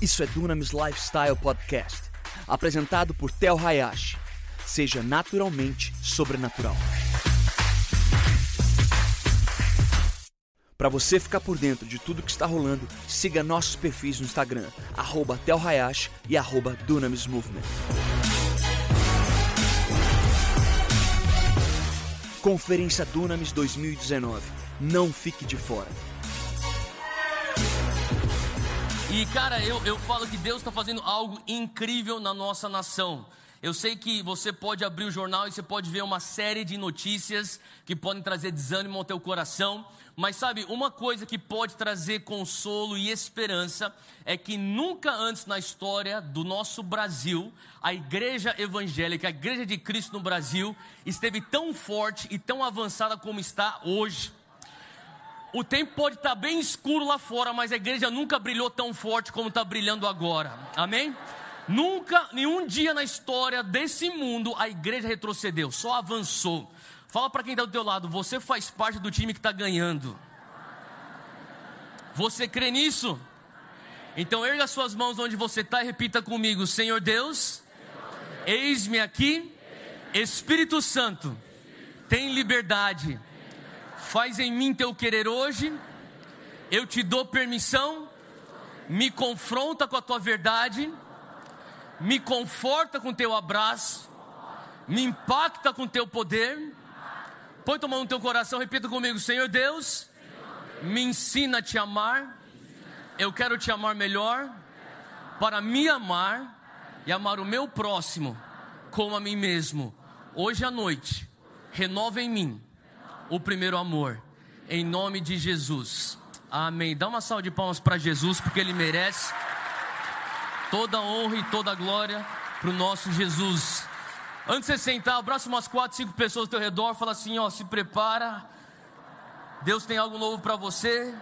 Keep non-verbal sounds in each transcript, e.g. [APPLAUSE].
Isso é Dunamis Lifestyle Podcast, apresentado por Tel Hayashi. Seja naturalmente sobrenatural. Para você ficar por dentro de tudo que está rolando, siga nossos perfis no Instagram, arroba Tel Hayashi e arroba Dunamis Movement. Conferência Dunamis 2019. Não fique de fora. E cara, eu, eu falo que Deus está fazendo algo incrível na nossa nação. Eu sei que você pode abrir o jornal e você pode ver uma série de notícias que podem trazer desânimo ao teu coração, mas sabe, uma coisa que pode trazer consolo e esperança é que nunca antes na história do nosso Brasil, a igreja evangélica, a igreja de Cristo no Brasil, esteve tão forte e tão avançada como está hoje. O tempo pode estar bem escuro lá fora, mas a igreja nunca brilhou tão forte como está brilhando agora. Amém? Nunca, nenhum dia na história desse mundo a igreja retrocedeu, só avançou. Fala para quem está do teu lado, você faz parte do time que está ganhando. Você crê nisso? Então erga suas mãos onde você está e repita comigo: Senhor Deus, eis-me aqui, Espírito Santo, tem liberdade, faz em mim teu querer hoje, eu te dou permissão, me confronta com a tua verdade me conforta com teu abraço, me impacta com teu poder. Põe tua mão no teu coração, repita comigo: Senhor Deus, me ensina a te amar. Eu quero te amar melhor, para me amar e amar o meu próximo como a mim mesmo. Hoje à noite, renova em mim o primeiro amor, em nome de Jesus. Amém. Dá uma salva de palmas para Jesus, porque Ele merece. Toda honra e toda glória para o nosso Jesus. Antes de você sentar, abraça umas quatro, cinco pessoas ao teu redor, fala assim, ó, se prepara. Deus tem algo novo para você.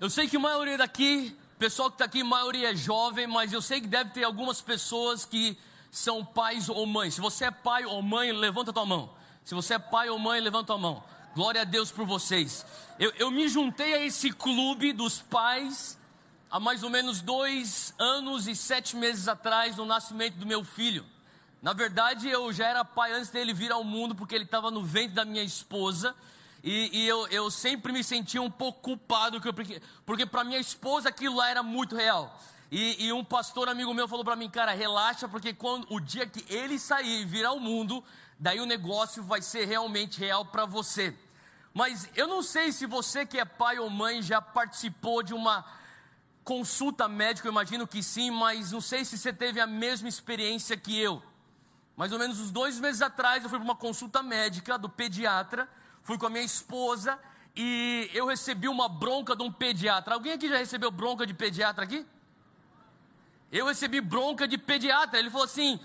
Eu sei que a maioria daqui, pessoal que está aqui, a maioria é jovem, mas eu sei que deve ter algumas pessoas que são pais ou mães. Se você é pai ou mãe, levanta tua mão. Se você é pai ou mãe, levanta a mão. Glória a Deus por vocês. Eu, eu me juntei a esse clube dos pais há mais ou menos dois anos e sete meses atrás, no nascimento do meu filho. Na verdade, eu já era pai antes dele vir ao mundo, porque ele estava no ventre da minha esposa. E, e eu, eu, sempre me sentia um pouco culpado, porque, para minha esposa aquilo lá era muito real. E, e um pastor amigo meu falou para mim, cara, relaxa, porque quando o dia que ele sair e virar o mundo, daí o negócio vai ser realmente real para você. Mas eu não sei se você que é pai ou mãe já participou de uma consulta médica, eu imagino que sim, mas não sei se você teve a mesma experiência que eu. Mais ou menos uns dois meses atrás, eu fui para uma consulta médica do pediatra fui com a minha esposa e eu recebi uma bronca de um pediatra. Alguém aqui já recebeu bronca de pediatra aqui? Eu recebi bronca de pediatra. Ele falou assim: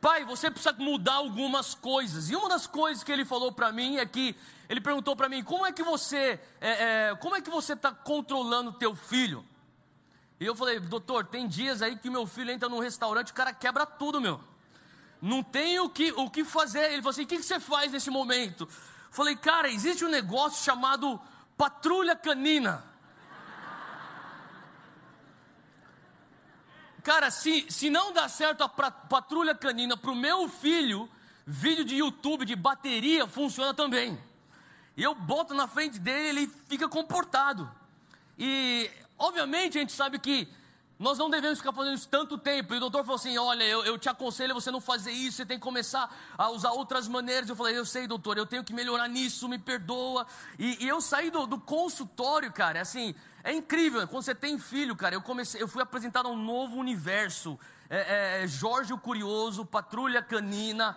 pai, você precisa mudar algumas coisas. E uma das coisas que ele falou para mim é que ele perguntou para mim: como é que você, é, é, como é que você está controlando teu filho? E eu falei, doutor, tem dias aí que meu filho entra num restaurante, o cara quebra tudo, meu. Não tem o que, o que fazer. Ele falou assim: o que, que você faz nesse momento? Falei, cara, existe um negócio chamado patrulha canina. Cara, se, se não dá certo a patrulha canina para o meu filho, vídeo de YouTube de bateria funciona também. E eu boto na frente dele, ele fica comportado. E, obviamente, a gente sabe que nós não devemos ficar fazendo isso tanto tempo. E o doutor falou assim: Olha, eu, eu, te aconselho você não fazer isso, você tem que começar a usar outras maneiras. Eu falei: Eu sei, doutor, eu tenho que melhorar nisso, me perdoa. E, e eu saí do, do, consultório, cara, assim, é incrível. Quando você tem filho, cara, eu comecei, eu fui apresentado a um novo universo. É, é, Jorge o Curioso, Patrulha Canina.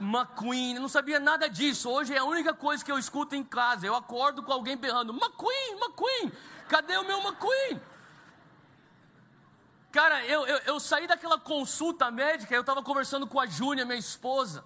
McQueen, eu não sabia nada disso. Hoje é a única coisa que eu escuto em casa. Eu acordo com alguém berrando: McQueen, McQueen, cadê o meu McQueen? Cara, eu, eu, eu saí daquela consulta médica, eu estava conversando com a Júnia, minha esposa,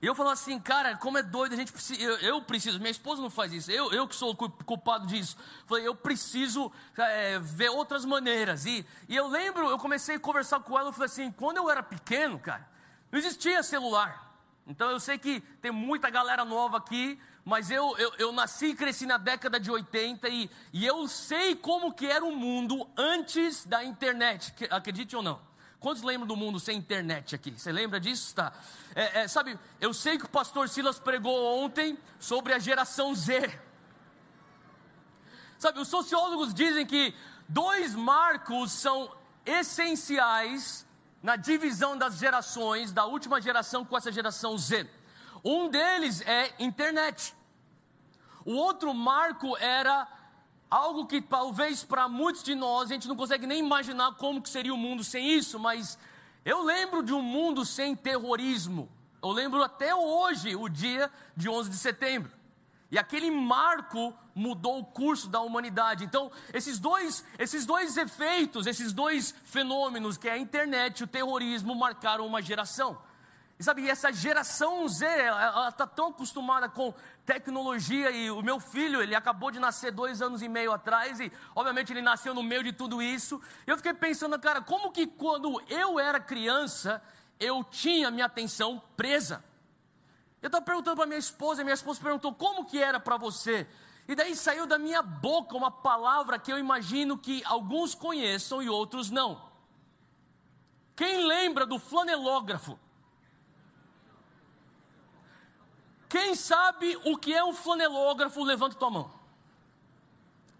E eu falo assim, cara, como é doido, a gente precisa, eu, eu, preciso, minha esposa não faz isso, eu, eu que sou culpado disso. Falei, eu preciso é, ver outras maneiras. E, e eu lembro, eu comecei a conversar com ela, eu falei assim, quando eu era pequeno, cara, não existia celular. Então eu sei que tem muita galera nova aqui, mas eu, eu, eu nasci e cresci na década de 80 e, e eu sei como que era o mundo antes da internet, acredite ou não. Quantos lembram do mundo sem internet aqui? Você lembra disso? Tá. É, é, sabe, eu sei que o pastor Silas pregou ontem sobre a geração Z. Sabe, os sociólogos dizem que dois marcos são essenciais na divisão das gerações, da última geração com essa geração Z. Um deles é internet. O outro marco era algo que talvez para muitos de nós a gente não consegue nem imaginar como que seria o mundo sem isso, mas eu lembro de um mundo sem terrorismo. Eu lembro até hoje o dia de 11 de setembro. E aquele marco mudou o curso da humanidade. Então, esses dois, esses dois efeitos, esses dois fenômenos, que é a internet e o terrorismo, marcaram uma geração. E sabe, essa geração Z, ela está tão acostumada com tecnologia e o meu filho, ele acabou de nascer dois anos e meio atrás e, obviamente, ele nasceu no meio de tudo isso. Eu fiquei pensando, cara, como que quando eu era criança, eu tinha minha atenção presa? Eu estava perguntando para minha esposa, e minha esposa perguntou como que era para você. E daí saiu da minha boca uma palavra que eu imagino que alguns conheçam e outros não. Quem lembra do flanelógrafo? Quem sabe o que é um flanelógrafo, levanta tua mão.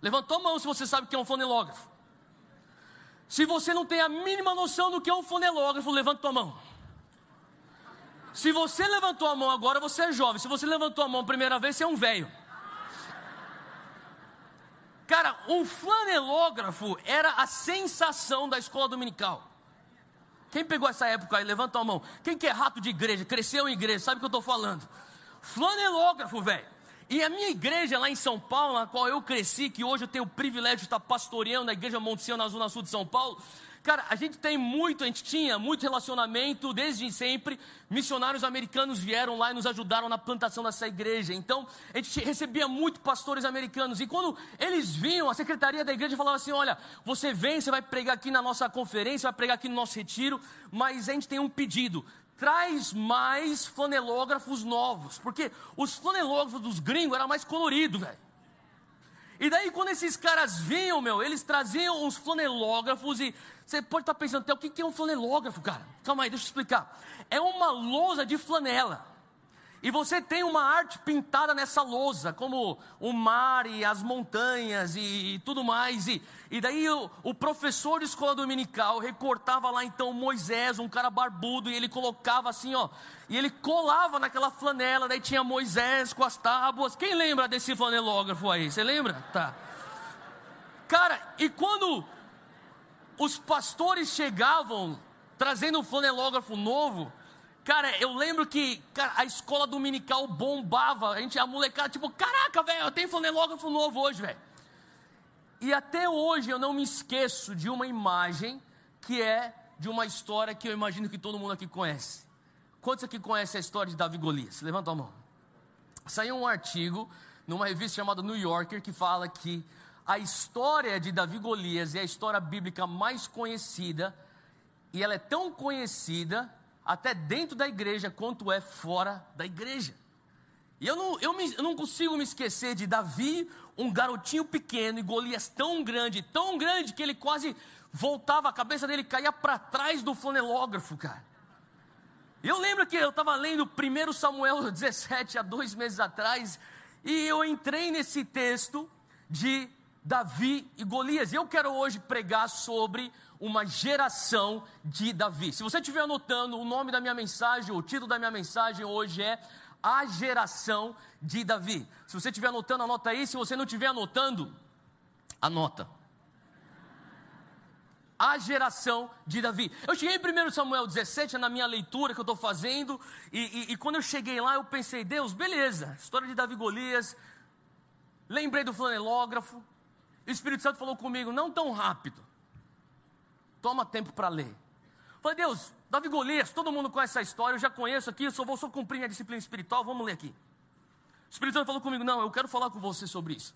Levanta tua mão se você sabe o que é um flanelógrafo. Se você não tem a mínima noção do que é um flanelógrafo, levanta tua mão. Se você levantou a mão agora, você é jovem. Se você levantou a mão a primeira vez, você é um velho. Cara, um flanelógrafo era a sensação da escola dominical. Quem pegou essa época aí? Levanta a mão. Quem que é rato de igreja? Cresceu em igreja, sabe o que eu estou falando? Flanelógrafo, velho. E a minha igreja lá em São Paulo, na qual eu cresci, que hoje eu tenho o privilégio de estar pastoreando na igreja Monte na zona sul de São Paulo. Cara, a gente tem muito, a gente tinha muito relacionamento desde sempre. Missionários americanos vieram lá e nos ajudaram na plantação dessa igreja. Então, a gente recebia muito pastores americanos. E quando eles vinham, a secretaria da igreja falava assim: Olha, você vem, você vai pregar aqui na nossa conferência, vai pregar aqui no nosso retiro, mas a gente tem um pedido traz mais flanelógrafos novos, porque os flanelógrafos dos gringos eram mais coloridos, velho. E daí, quando esses caras vinham, meu, eles traziam uns flanelógrafos e você pode estar pensando, até o que é um flanelógrafo, cara? Calma aí, deixa eu explicar. É uma lousa de flanela. E você tem uma arte pintada nessa lousa, como o mar e as montanhas e, e tudo mais. E, e daí o, o, professor de escola dominical recortava lá então Moisés, um cara barbudo, e ele colocava assim, ó. E ele colava naquela flanela, daí tinha Moisés com as tábuas. Quem lembra desse flanelógrafo aí? Você lembra? Tá. Cara, e quando os pastores chegavam trazendo um flanelógrafo novo, Cara, eu lembro que cara, a escola dominical bombava. A gente, a molecada, tipo, caraca, velho, eu tenho flanelógrafo novo hoje, velho. E até hoje eu não me esqueço de uma imagem que é de uma história que eu imagino que todo mundo aqui conhece. Quantos aqui conhecem a história de Davi Golias? Levanta a mão. Saiu um artigo numa revista chamada New Yorker que fala que a história de Davi Golias é a história bíblica mais conhecida e ela é tão conhecida até dentro da igreja, quanto é fora da igreja. E eu não, eu, me, eu não consigo me esquecer de Davi, um garotinho pequeno, e Golias tão grande, tão grande, que ele quase voltava, a cabeça dele caía para trás do flanelógrafo, cara. Eu lembro que eu estava lendo 1 Samuel [LAUGHS] 17, há dois meses atrás, e eu entrei nesse texto de Davi e Golias. Eu quero hoje pregar sobre uma geração de Davi. Se você estiver anotando, o nome da minha mensagem, o título da minha mensagem hoje é A Geração de Davi. Se você estiver anotando, anota aí. Se você não estiver anotando, anota. A geração de Davi. Eu cheguei em 1 Samuel 17, na minha leitura que eu estou fazendo, e, e, e quando eu cheguei lá, eu pensei, Deus, beleza, história de Davi Golias, lembrei do flanelógrafo, o Espírito Santo falou comigo, não tão rápido. Toma tempo para ler. Falei, Deus, Davi Golias, todo mundo conhece essa história, eu já conheço aqui, eu só vou só cumprir minha disciplina espiritual, vamos ler aqui. O Espírito Santo falou comigo, não, eu quero falar com você sobre isso.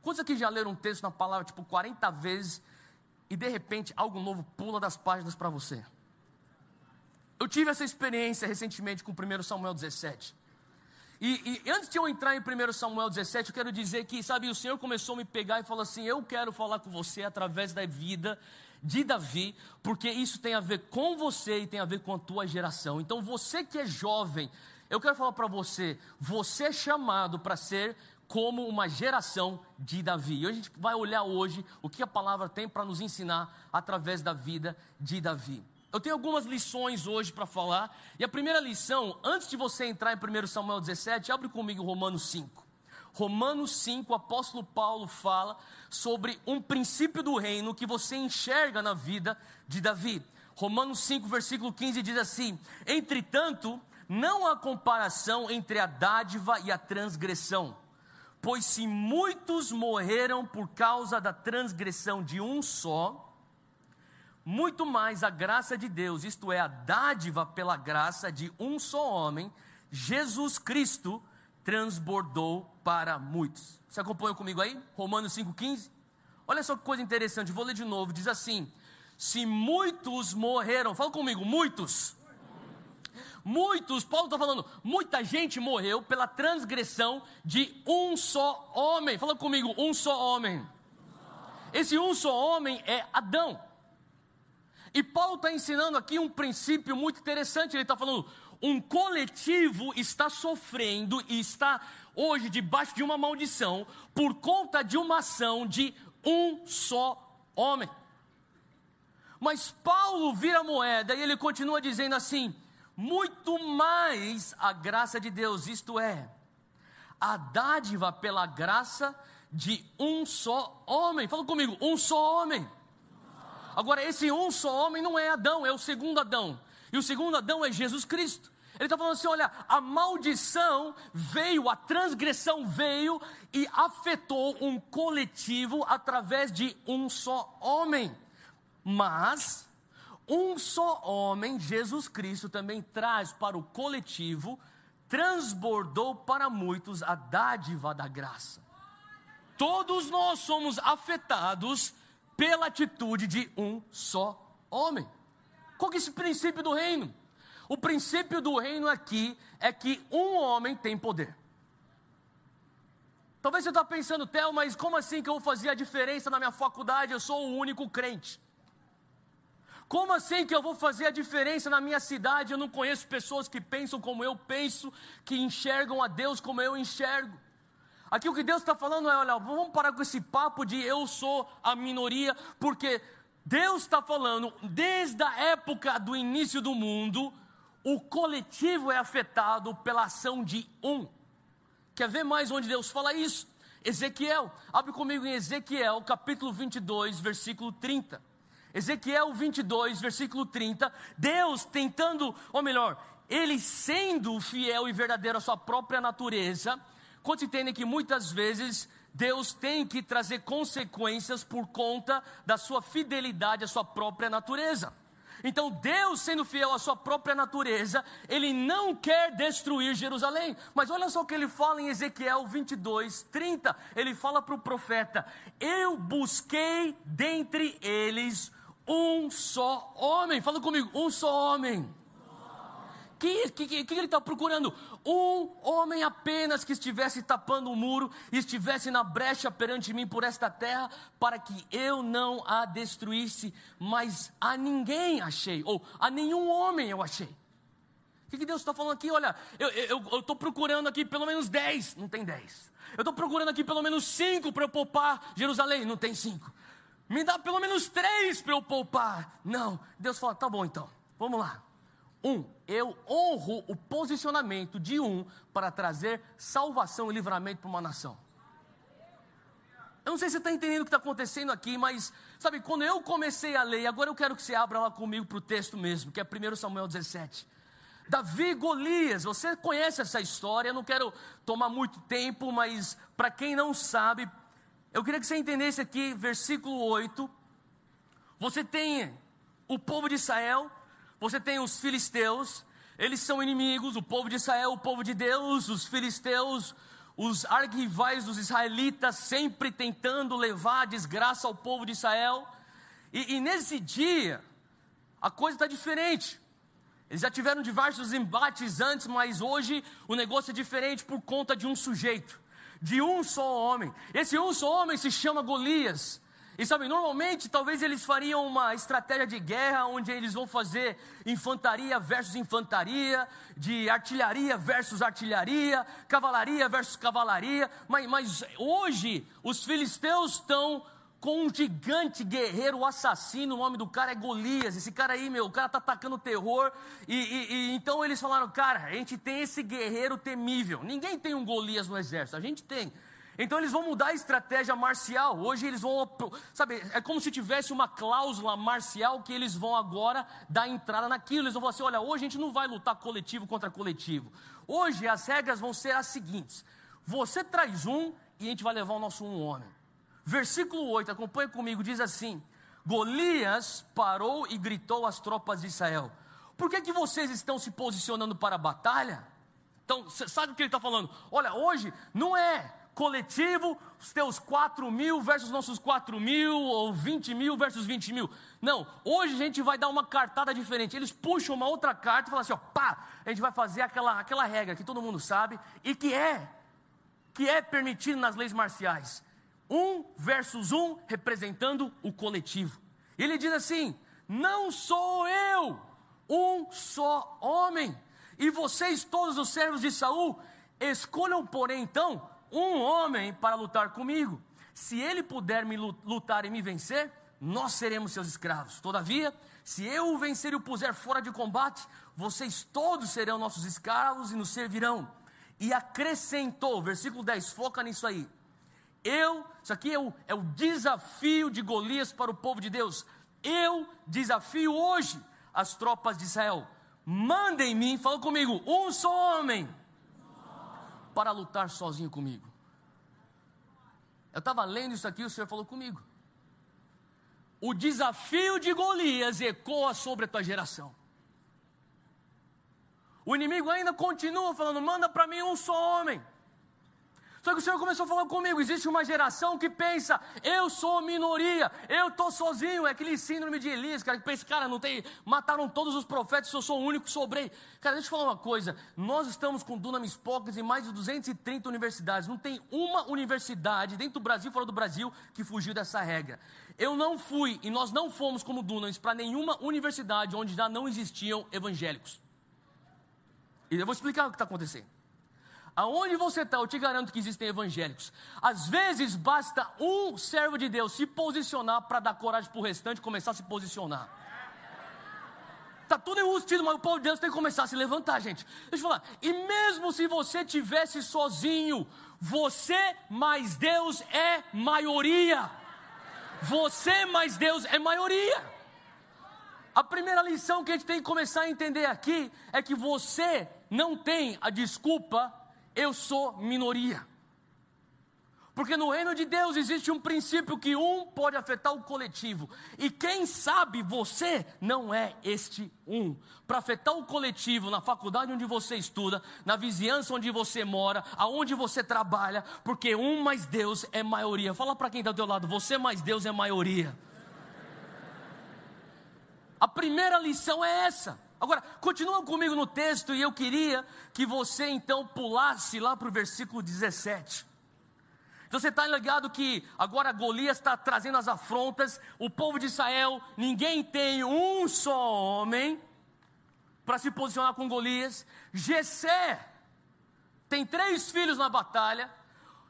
Quantos aqui já leram um texto na palavra, tipo, 40 vezes, e de repente algo novo pula das páginas para você? Eu tive essa experiência recentemente com 1 Samuel 17. E, e, antes de eu entrar em 1 Samuel 17, eu quero dizer que, sabe, o Senhor começou a me pegar e falou assim: Eu quero falar com você através da vida de Davi, porque isso tem a ver com você e tem a ver com a tua geração. Então, você que é jovem, eu quero falar para você: você é chamado para ser como uma geração de Davi. E a gente vai olhar hoje o que a palavra tem para nos ensinar através da vida de Davi. Eu tenho algumas lições hoje para falar. E a primeira lição, antes de você entrar em 1 Samuel 17, abre comigo Romanos 5. Romanos 5, o apóstolo Paulo fala sobre um princípio do reino que você enxerga na vida de Davi. Romanos 5, versículo 15 diz assim: Entretanto, não há comparação entre a dádiva e a transgressão, pois se muitos morreram por causa da transgressão de um só, muito mais a graça de Deus, isto é, a dádiva pela graça de um só homem, Jesus Cristo, transbordou para muitos. Você acompanha comigo aí? Romanos 5,15? Olha só que coisa interessante, vou ler de novo. Diz assim: Se muitos morreram, fala comigo, muitos. Muitos, Paulo está falando, muita gente morreu pela transgressão de um só homem. Fala comigo, um só homem. Esse um só homem é Adão. E Paulo está ensinando aqui um princípio muito interessante. Ele está falando: um coletivo está sofrendo e está hoje debaixo de uma maldição por conta de uma ação de um só homem. Mas Paulo vira moeda e ele continua dizendo assim: muito mais a graça de Deus, isto é, a dádiva pela graça de um só homem. Fala comigo, um só homem. Agora, esse um só homem não é Adão, é o segundo Adão. E o segundo Adão é Jesus Cristo. Ele está falando assim: olha, a maldição veio, a transgressão veio e afetou um coletivo através de um só homem. Mas, um só homem, Jesus Cristo, também traz para o coletivo, transbordou para muitos a dádiva da graça. Todos nós somos afetados pela atitude de um só homem. Qual que é esse princípio do reino? O princípio do reino aqui é que um homem tem poder. Talvez você está pensando, Theo, mas como assim que eu vou fazer a diferença na minha faculdade? Eu sou o único crente. Como assim que eu vou fazer a diferença na minha cidade? Eu não conheço pessoas que pensam como eu penso, que enxergam a Deus como eu enxergo. Aqui o que Deus está falando é: olha, vamos parar com esse papo de eu sou a minoria, porque Deus está falando, desde a época do início do mundo, o coletivo é afetado pela ação de um. Quer ver mais onde Deus fala isso? Ezequiel, abre comigo em Ezequiel, capítulo 22, versículo 30. Ezequiel 22, versículo 30. Deus tentando, ou melhor, ele sendo fiel e verdadeiro à sua própria natureza, Quantos entendem que muitas vezes Deus tem que trazer consequências por conta da sua fidelidade à sua própria natureza? Então, Deus, sendo fiel à sua própria natureza, Ele não quer destruir Jerusalém. Mas olha só o que ele fala em Ezequiel 22, 30. Ele fala para o profeta: Eu busquei dentre eles um só homem. Fala comigo, um só homem o que, que, que, ele está procurando? Um homem apenas que estivesse tapando o muro, estivesse na brecha perante mim por esta terra, para que eu não a destruísse, mas a ninguém achei, ou a nenhum homem eu achei. O que, que Deus está falando aqui? Olha, eu estou procurando aqui pelo menos dez, não tem dez. Eu estou procurando aqui pelo menos cinco para eu poupar Jerusalém, não tem cinco. Me dá pelo menos três para eu poupar. Não, Deus fala, tá bom então, vamos lá. Um, eu honro o posicionamento de um para trazer salvação e livramento para uma nação. Eu não sei se você está entendendo o que está acontecendo aqui, mas, sabe, quando eu comecei a ler, agora eu quero que você abra lá comigo para o texto mesmo, que é 1 Samuel 17. Davi Golias, você conhece essa história, eu não quero tomar muito tempo, mas para quem não sabe, eu queria que você entendesse aqui, versículo 8. Você tem o povo de Israel você tem os filisteus, eles são inimigos, o povo de Israel, o povo de Deus, os filisteus, os arquivais dos israelitas, sempre tentando levar a desgraça ao povo de Israel. E, e nesse dia, a coisa está diferente. Eles já tiveram diversos embates antes, mas hoje o negócio é diferente por conta de um sujeito, de um só homem. Esse um só homem se chama Golias. E sabe, normalmente talvez eles fariam uma estratégia de guerra onde eles vão fazer infantaria versus infantaria, de artilharia versus artilharia, cavalaria versus cavalaria, mas, mas hoje os filisteus estão com um gigante guerreiro assassino, o nome do cara é Golias. Esse cara aí, meu, o cara tá atacando terror. E, e, e, então eles falaram, cara, a gente tem esse guerreiro temível. Ninguém tem um Golias no exército, a gente tem. Então eles vão mudar a estratégia marcial. Hoje eles vão, sabe, é como se tivesse uma cláusula marcial que eles vão agora dar entrada naquilo. Eles vão falar assim: olha, hoje a gente não vai lutar coletivo contra coletivo. Hoje as regras vão ser as seguintes: você traz um e a gente vai levar o nosso um homem. Versículo 8, acompanha comigo, diz assim: Golias parou e gritou às tropas de Israel: Por que, que vocês estão se posicionando para a batalha? Então, sabe o que ele está falando? Olha, hoje não é coletivo, os teus 4 mil versus nossos 4 mil, ou 20 mil versus 20 mil. Não, hoje a gente vai dar uma cartada diferente. Eles puxam uma outra carta e falam assim: ó, pá, a gente vai fazer aquela, aquela regra que todo mundo sabe e que é, que é permitido nas leis marciais. Um versus um representando o coletivo. Ele diz assim: não sou eu, um só homem. E vocês, todos os servos de Saul, escolham, porém, então, um homem para lutar comigo. Se ele puder me lutar e me vencer, nós seremos seus escravos. Todavia, se eu o vencer e o puser fora de combate, vocês todos serão nossos escravos e nos servirão. E acrescentou, versículo 10, foca nisso aí. Eu, isso aqui é o, é o desafio de Golias para o povo de Deus. Eu desafio hoje as tropas de Israel. Mandem mim, fala comigo, um só homem para lutar sozinho comigo. Eu estava lendo isso aqui, o Senhor falou comigo. O desafio de Golias ecoa sobre a tua geração. O inimigo ainda continua falando: manda para mim um só homem. Só que o Senhor começou a falar comigo: existe uma geração que pensa, eu sou minoria, eu estou sozinho. É aquele síndrome de Elias, cara, que pensa, cara, não tem. Mataram todos os profetas, eu sou o único que sobrei. Cara, deixa eu falar uma coisa: nós estamos com Dunamis Pockets em mais de 230 universidades. Não tem uma universidade dentro do Brasil, fora do Brasil, que fugiu dessa regra. Eu não fui e nós não fomos como Dunamis para nenhuma universidade onde já não existiam evangélicos. E eu vou explicar o que está acontecendo. Aonde você está, eu te garanto que existem evangélicos. Às vezes basta um servo de Deus se posicionar para dar coragem para o restante começar a se posicionar. Está tudo enrustido, mas o povo de Deus tem que começar a se levantar, gente. Deixa eu falar. E mesmo se você tivesse sozinho, você mais Deus é maioria. Você mais Deus é maioria. A primeira lição que a gente tem que começar a entender aqui é que você não tem a desculpa eu sou minoria. Porque no reino de Deus existe um princípio que um pode afetar o coletivo. E quem sabe você não é este um. Para afetar o coletivo na faculdade onde você estuda, na vizinhança onde você mora, aonde você trabalha, porque um mais Deus é maioria. Fala para quem está do teu lado, você mais Deus é maioria. A primeira lição é essa. Agora, continua comigo no texto e eu queria que você então pulasse lá para o versículo 17. Então você está ligado que agora Golias está trazendo as afrontas, o povo de Israel, ninguém tem um só homem para se posicionar com Golias. Gesé tem três filhos na batalha.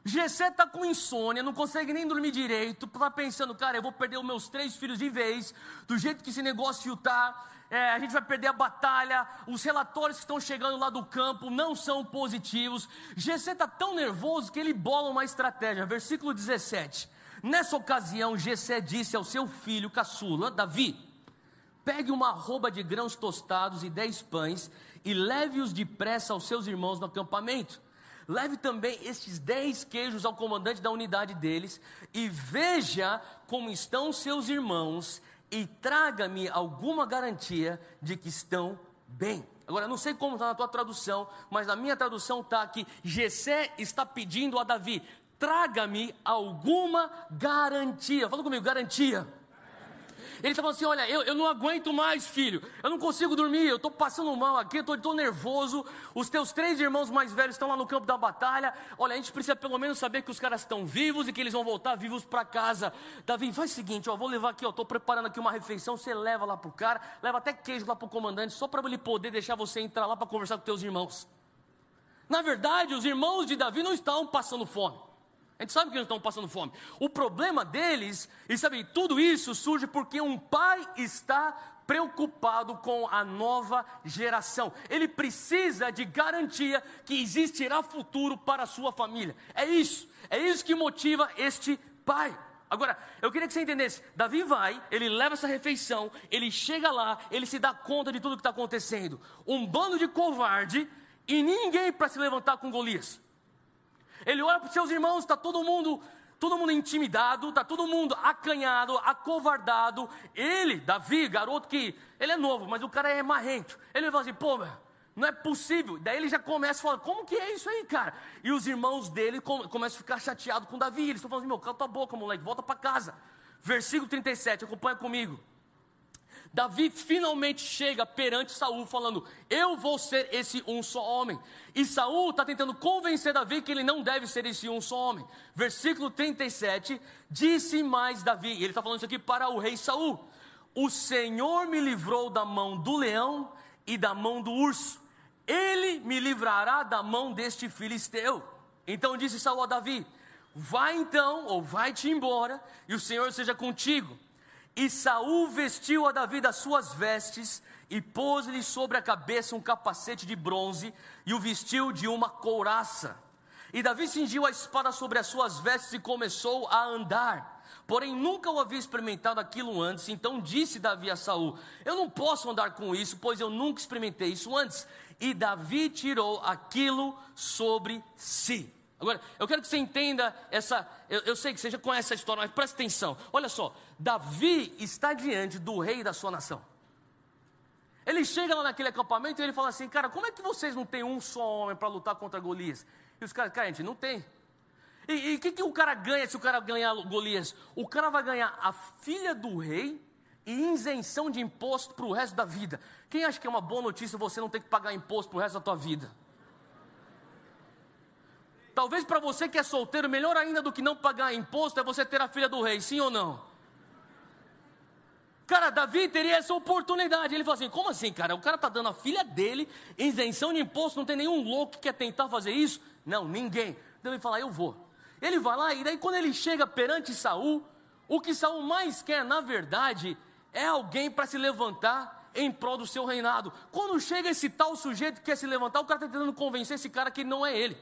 Gessé está com insônia, não consegue nem dormir direito, está pensando, cara, eu vou perder os meus três filhos de vez, do jeito que esse negócio está é, a gente vai perder a batalha, os relatórios que estão chegando lá do campo não são positivos. Gessé está tão nervoso que ele bola uma estratégia. Versículo 17. Nessa ocasião, Gessé disse ao seu filho caçula, Davi: Pegue uma arroba de grãos tostados e dez pães e leve-os depressa aos seus irmãos no acampamento. Leve também estes dez queijos ao comandante da unidade deles e veja como estão seus irmãos e traga-me alguma garantia de que estão bem. Agora, não sei como está na tua tradução, mas na minha tradução está que Jessé está pedindo a Davi: traga-me alguma garantia. Fala comigo, garantia. Ele estava assim: Olha, eu, eu não aguento mais, filho. Eu não consigo dormir. Eu estou passando mal aqui. Eu estou nervoso. Os teus três irmãos mais velhos estão lá no campo da batalha. Olha, a gente precisa pelo menos saber que os caras estão vivos e que eles vão voltar vivos para casa. Davi, faz o seguinte: ó, vou levar aqui. Estou preparando aqui uma refeição. Você leva lá para o cara. Leva até queijo lá para o comandante. Só para ele poder deixar você entrar lá para conversar com teus irmãos. Na verdade, os irmãos de Davi não estavam passando fome. A gente sabe que eles estão passando fome. O problema deles, e sabe, tudo isso surge porque um pai está preocupado com a nova geração. Ele precisa de garantia que existirá futuro para a sua família. É isso, é isso que motiva este pai. Agora, eu queria que você entendesse: Davi vai, ele leva essa refeição, ele chega lá, ele se dá conta de tudo que está acontecendo. Um bando de covarde e ninguém para se levantar com Golias. Ele olha para os seus irmãos, está todo mundo, todo mundo intimidado, está todo mundo acanhado, acovardado. Ele, Davi, garoto que, ele é novo, mas o cara é marrento. Ele fala assim, pô, não é possível. Daí ele já começa a falar, como que é isso aí, cara? E os irmãos dele começam a ficar chateados com Davi. Eles estão falando assim, meu, cala tua boca, moleque, volta para casa. Versículo 37, acompanha comigo. Davi finalmente chega perante Saul falando: "Eu vou ser esse um só homem". E Saul está tentando convencer Davi que ele não deve ser esse um só homem. Versículo 37, disse mais Davi, e ele está falando isso aqui para o rei Saul: "O Senhor me livrou da mão do leão e da mão do urso. Ele me livrará da mão deste filisteu". Então disse Saul a Davi: Vai então, ou vai-te embora, e o Senhor seja contigo. E Saul vestiu a Davi das suas vestes e pôs-lhe sobre a cabeça um capacete de bronze e o vestiu de uma couraça. E Davi cingiu a espada sobre as suas vestes e começou a andar. Porém, nunca o havia experimentado aquilo antes. Então disse Davi a Saul: Eu não posso andar com isso, pois eu nunca experimentei isso antes. E Davi tirou aquilo sobre si. Agora, eu quero que você entenda essa. Eu, eu, sei que você já conhece essa história, mas presta atenção. Olha só, Davi está diante do rei da sua nação. Ele chega lá naquele acampamento e ele fala assim: Cara, como é que vocês não têm um só homem para lutar contra Golias? E os caras, cara, a gente não tem. E o que, que o cara ganha se o cara ganhar Golias? O cara vai ganhar a filha do rei e isenção de imposto para o resto da vida. Quem acha que é uma boa notícia você não ter que pagar imposto para o resto da tua vida? Talvez para você que é solteiro, melhor ainda do que não pagar imposto é você ter a filha do rei, sim ou não? Cara, Davi teria essa oportunidade. Ele falou assim: como assim, cara? O cara está dando a filha dele isenção de imposto, não tem nenhum louco que quer tentar fazer isso? Não, ninguém. Então ele fala: eu vou. Ele vai lá, e daí quando ele chega perante Saul, o que Saul mais quer, na verdade, é alguém para se levantar em prol do seu reinado. Quando chega esse tal sujeito que quer se levantar, o cara está tentando convencer esse cara que não é ele.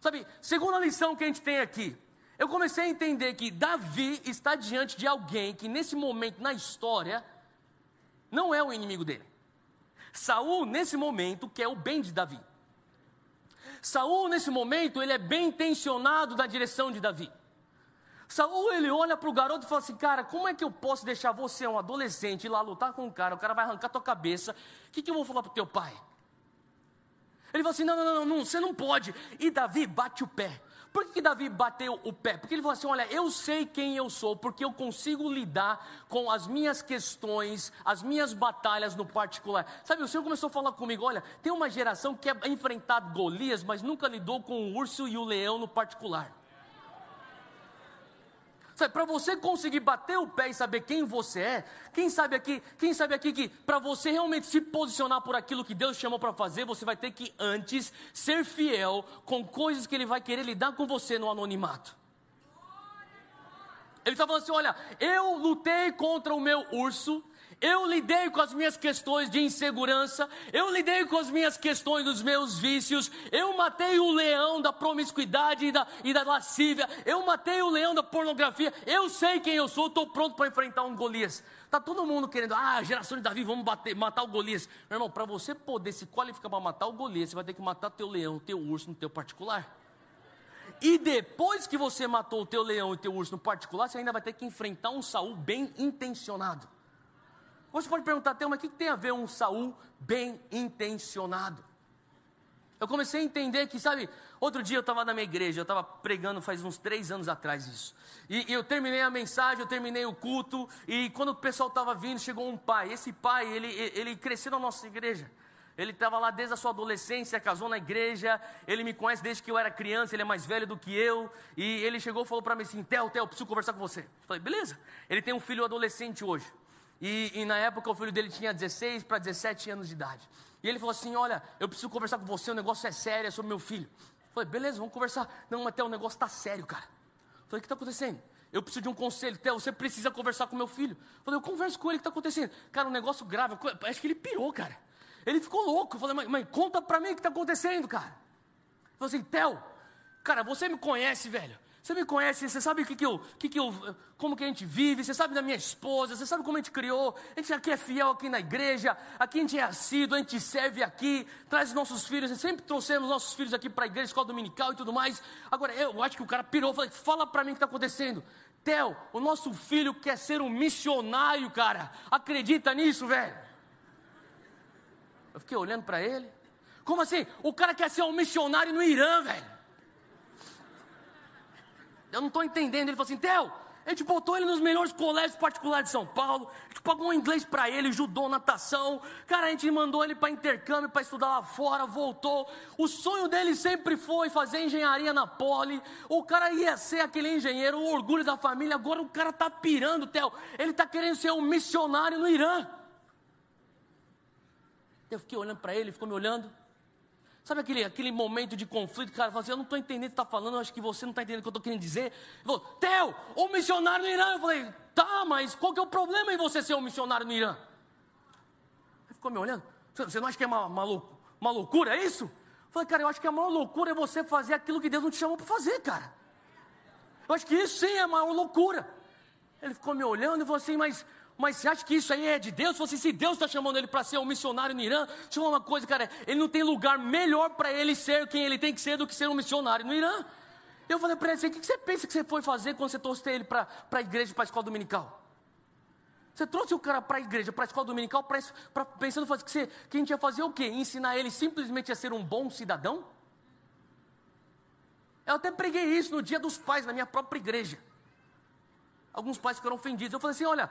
Sabe, segunda lição que a gente tem aqui, eu comecei a entender que Davi está diante de alguém que nesse momento na história não é o inimigo dele. Saul nesse momento quer o bem de Davi. Saul nesse momento ele é bem intencionado na direção de Davi. Saul ele olha para o garoto e fala assim, cara, como é que eu posso deixar você um adolescente ir lá lutar com o cara, o cara vai arrancar tua cabeça? O que, que eu vou falar para teu pai? Ele falou assim: não, não, não, não, você não pode. E Davi bate o pé. Por que, que Davi bateu o pé? Porque ele falou assim: olha, eu sei quem eu sou, porque eu consigo lidar com as minhas questões, as minhas batalhas no particular. Sabe, o Senhor começou a falar comigo: olha, tem uma geração que é enfrentado Golias, mas nunca lidou com o urso e o leão no particular. Para você conseguir bater o pé e saber quem você é, quem sabe aqui, quem sabe aqui que para você realmente se posicionar por aquilo que Deus chamou para fazer, você vai ter que antes ser fiel com coisas que Ele vai querer lidar com você no anonimato. Ele está falando assim: olha, eu lutei contra o meu urso, eu lidei com as minhas questões de insegurança, eu lidei com as minhas questões dos meus vícios, eu matei o leão da promiscuidade e da, e da lascívia, eu matei o leão da pornografia, eu sei quem eu sou, estou pronto para enfrentar um Golias. Está todo mundo querendo, ah, geração de Davi, vamos bater, matar o Golias. Meu irmão, para você poder se qualificar para matar o Golias, você vai ter que matar teu leão, teu urso no teu particular. E depois que você matou o teu leão e teu urso no particular, você ainda vai ter que enfrentar um Saul bem intencionado. Você pode perguntar, até, mas o que tem a ver um Saul bem intencionado? Eu comecei a entender que, sabe, outro dia eu estava na minha igreja, eu estava pregando faz uns três anos atrás isso. E, e, eu terminei a mensagem, eu terminei o culto, e quando o pessoal estava vindo, chegou um pai. Esse pai, ele, ele cresceu na nossa igreja. Ele estava lá desde a sua adolescência, casou na igreja, ele me conhece desde que eu era criança, ele é mais velho do que eu, e ele chegou e falou para mim assim, Theo, Theo, preciso conversar com você. Eu falei, beleza. Ele tem um filho adolescente hoje, e, e na época o filho dele tinha 16 para 17 anos de idade. E ele falou assim, olha, eu preciso conversar com você, o negócio é sério, é sobre meu filho. Eu falei, beleza, vamos conversar. Não, mas Theo, o negócio está sério, cara. Eu falei, o que está acontecendo? Eu preciso de um conselho, Theo, você precisa conversar com meu filho. Eu falei, eu converso com ele, o que está acontecendo? Cara, um negócio grave, acho que ele pirou, cara. Ele ficou louco. Eu falei, mãe, mãe conta pra mim o que está acontecendo, cara. Ele falou assim, Theo, cara, você me conhece, velho. Você me conhece, você sabe o que, que, eu, que, que eu, como que a gente vive, você sabe da minha esposa, você sabe como a gente criou, a gente aqui é fiel aqui na igreja, aqui a gente é assíduo, a gente serve aqui, traz os nossos filhos, sempre trouxemos nossos filhos aqui para a igreja, escola dominical e tudo mais. Agora, eu acho que o cara pirou, falei, fala para mim o que está acontecendo. Theo, o nosso filho quer ser um missionário, cara. Acredita nisso, velho? Eu fiquei olhando para ele. Como assim? O cara quer ser um missionário no Irã, velho. Eu não estou entendendo. Ele falou assim: Theo, a gente botou ele nos melhores colégios particulares de São Paulo. A gente pagou inglês para ele, judô, natação. Cara, a gente mandou ele para intercâmbio, para estudar lá fora, voltou. O sonho dele sempre foi fazer engenharia na Poli. O cara ia ser aquele engenheiro, o orgulho da família. Agora o cara está pirando, Theo. Ele está querendo ser um missionário no Irã. Eu fiquei olhando para ele, ele ficou me olhando. Sabe aquele, aquele momento de conflito, cara, fala assim, eu não estou entendendo o que está falando, eu acho que você não está entendendo o que eu estou querendo dizer. Ele falou, Theo, o missionário no Irã. Eu falei, tá, mas qual que é o problema em você ser um missionário no Irã? Ele ficou me olhando, você não acha que é uma, uma, uma loucura, é isso? Eu falei, cara, eu acho que a maior loucura é você fazer aquilo que Deus não te chamou para fazer, cara. Eu acho que isso sim é a maior loucura. Ele ficou me olhando e falou assim, mas mas você acha que isso aí é de Deus? Se, se Deus está chamando ele para ser um missionário no Irã, deixa eu falar uma coisa, cara, ele não tem lugar melhor para ele ser quem ele tem que ser do que ser um missionário no Irã. Eu falei para ele assim: o que você pensa que você foi fazer quando você trouxe ele para a igreja, para a escola dominical? Você trouxe o cara para a igreja, para a escola dominical, pra, pra, pensando fazer, que, você, que a gente ia fazer o quê? Ensinar ele simplesmente a ser um bom cidadão? Eu até preguei isso no dia dos pais, na minha própria igreja. Alguns pais ficaram ofendidos. Eu falei assim: olha,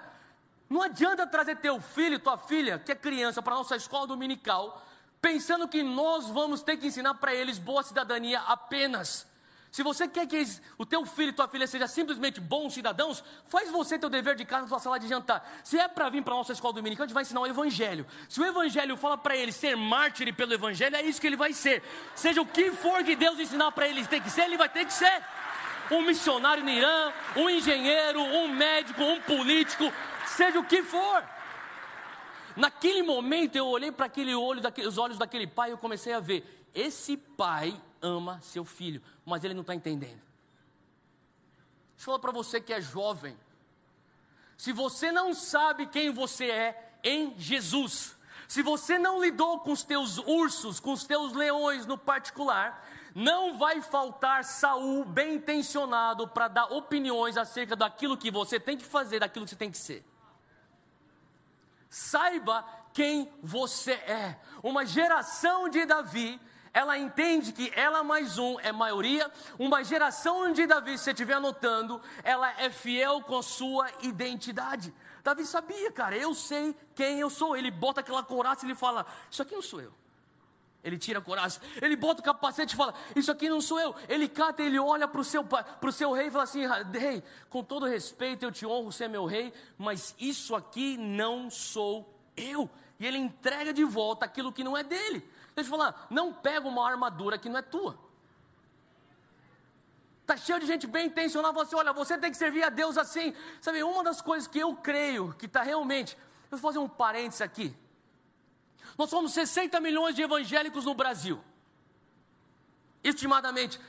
não adianta trazer teu filho, tua filha, que é criança, para a nossa escola dominical, pensando que nós vamos ter que ensinar para eles boa cidadania apenas. Se você quer que o teu filho e tua filha sejam simplesmente bons cidadãos, faz você teu dever de casa na sua sala de jantar. Se é para vir para a nossa escola dominical, a gente vai ensinar o evangelho. Se o evangelho fala para ele ser mártir pelo evangelho, é isso que ele vai ser. Seja o que for que Deus ensinar para ele ter que ser, ele vai ter que ser. Um missionário no Irã, um engenheiro, um médico, um político, seja o que for. Naquele momento eu olhei para aquele olho, os olhos daquele pai e eu comecei a ver: esse pai ama seu filho, mas ele não está entendendo. Deixa eu falar para você que é jovem. Se você não sabe quem você é em Jesus, se você não lidou com os teus ursos, com os teus leões no particular, não vai faltar Saul bem intencionado para dar opiniões acerca daquilo que você tem que fazer, daquilo que você tem que ser. Saiba quem você é. Uma geração de Davi, ela entende que ela mais um é maioria. Uma geração de Davi, se você estiver anotando, ela é fiel com sua identidade. Davi sabia, cara, eu sei quem eu sou. Ele bota aquela coraça e ele fala: Isso aqui não sou eu. Ele tira a coragem, ele bota o capacete e fala: Isso aqui não sou eu. Ele cata, ele olha para o seu, seu rei e fala assim: Rei, com todo respeito, eu te honro, você é meu rei, mas isso aqui não sou eu. E ele entrega de volta aquilo que não é dele. Deixa eu falar: Não pega uma armadura que não é tua. Está cheio de gente bem intencionada, fala assim: olha, você tem que servir a Deus assim. Sabe, uma das coisas que eu creio que está realmente. Eu vou fazer um parênteses aqui. Nós somos 60 milhões de evangélicos no Brasil. Estimadamente,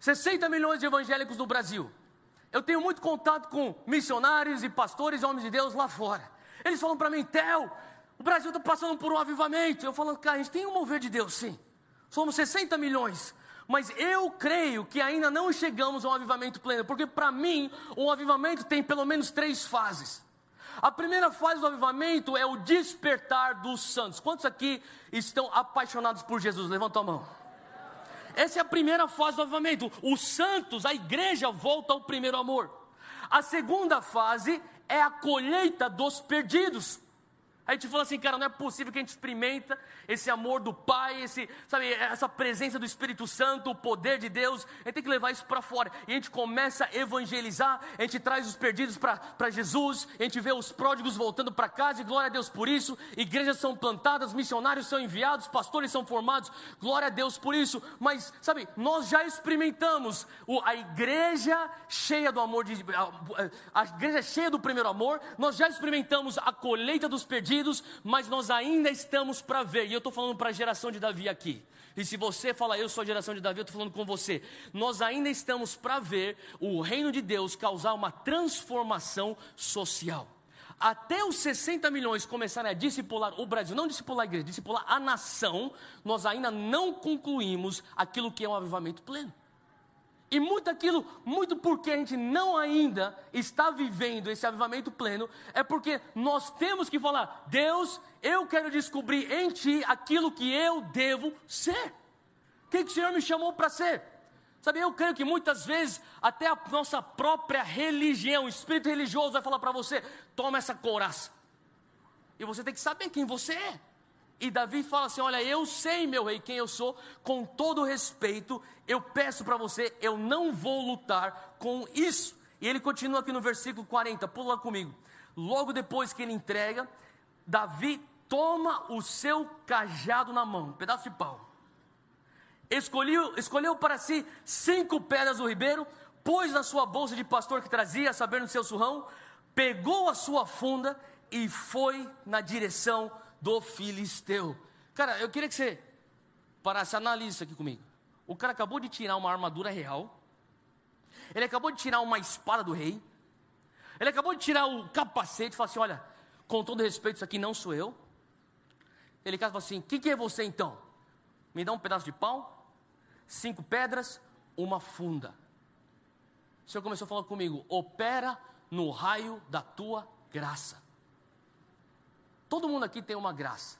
60 milhões de evangélicos no Brasil. Eu tenho muito contato com missionários e pastores, homens de Deus lá fora. Eles falam para mim, Theo, o Brasil está passando por um avivamento. Eu falo, cara, a gente tem um mover de Deus, sim. Somos 60 milhões. Mas eu creio que ainda não chegamos a um avivamento pleno, porque para mim, o avivamento tem pelo menos três fases. A primeira fase do avivamento é o despertar dos santos. Quantos aqui estão apaixonados por Jesus? Levanta a mão. Essa é a primeira fase do avivamento. Os santos, a igreja volta ao primeiro amor. A segunda fase é a colheita dos perdidos. A gente fala assim, cara, não é possível que a gente experimenta esse amor do Pai, esse, sabe, essa presença do Espírito Santo, o poder de Deus. A gente tem que levar isso para fora. E a gente começa a evangelizar, a gente traz os perdidos para Jesus, a gente vê os pródigos voltando para casa, e glória a Deus por isso. Igrejas são plantadas, missionários são enviados, pastores são formados, glória a Deus por isso. Mas, sabe, nós já experimentamos a igreja cheia do amor, de, a, igreja cheia do primeiro amor, nós já experimentamos a colheita dos perdidos mas nós ainda estamos para ver. E eu estou falando para a geração de Davi aqui. E se você fala, eu sou a geração de Davi, eu estou falando com você. Nós ainda estamos para ver o reino de Deus causar uma transformação social. Até os 60 milhões começarem a discipular o Brasil, não discipular a igreja, discipular a nação, nós ainda não concluímos aquilo que é um avivamento pleno. E muito aquilo, muito porque a gente não ainda está vivendo esse avivamento pleno, é porque nós temos que falar: Deus, eu quero descobrir em Ti aquilo que eu devo ser. O que, que o Senhor me chamou para ser? Sabe, eu creio que muitas vezes até a nossa própria religião, o espírito religioso vai falar para você: toma essa couraça. E você tem que saber quem você é. E Davi fala assim: Olha, eu sei, meu rei, quem eu sou, com todo respeito, eu peço para você, eu não vou lutar com isso. E ele continua aqui no versículo 40, pula comigo. Logo depois que ele entrega, Davi toma o seu cajado na mão, um pedaço de pau. Escolheu, escolheu para si cinco pedras do ribeiro, pôs na sua bolsa de pastor que trazia, sabendo no seu surrão, pegou a sua funda e foi na direção do filisteu. Cara, eu queria que você parasse, analise isso aqui comigo. O cara acabou de tirar uma armadura real, ele acabou de tirar uma espada do rei, ele acabou de tirar o capacete e falou assim: Olha, com todo respeito, isso aqui não sou eu. Ele fala assim: Quem que é você então? Me dá um pedaço de pau, cinco pedras, uma funda. O Senhor começou a falar comigo: Opera no raio da tua graça. Todo mundo aqui tem uma graça.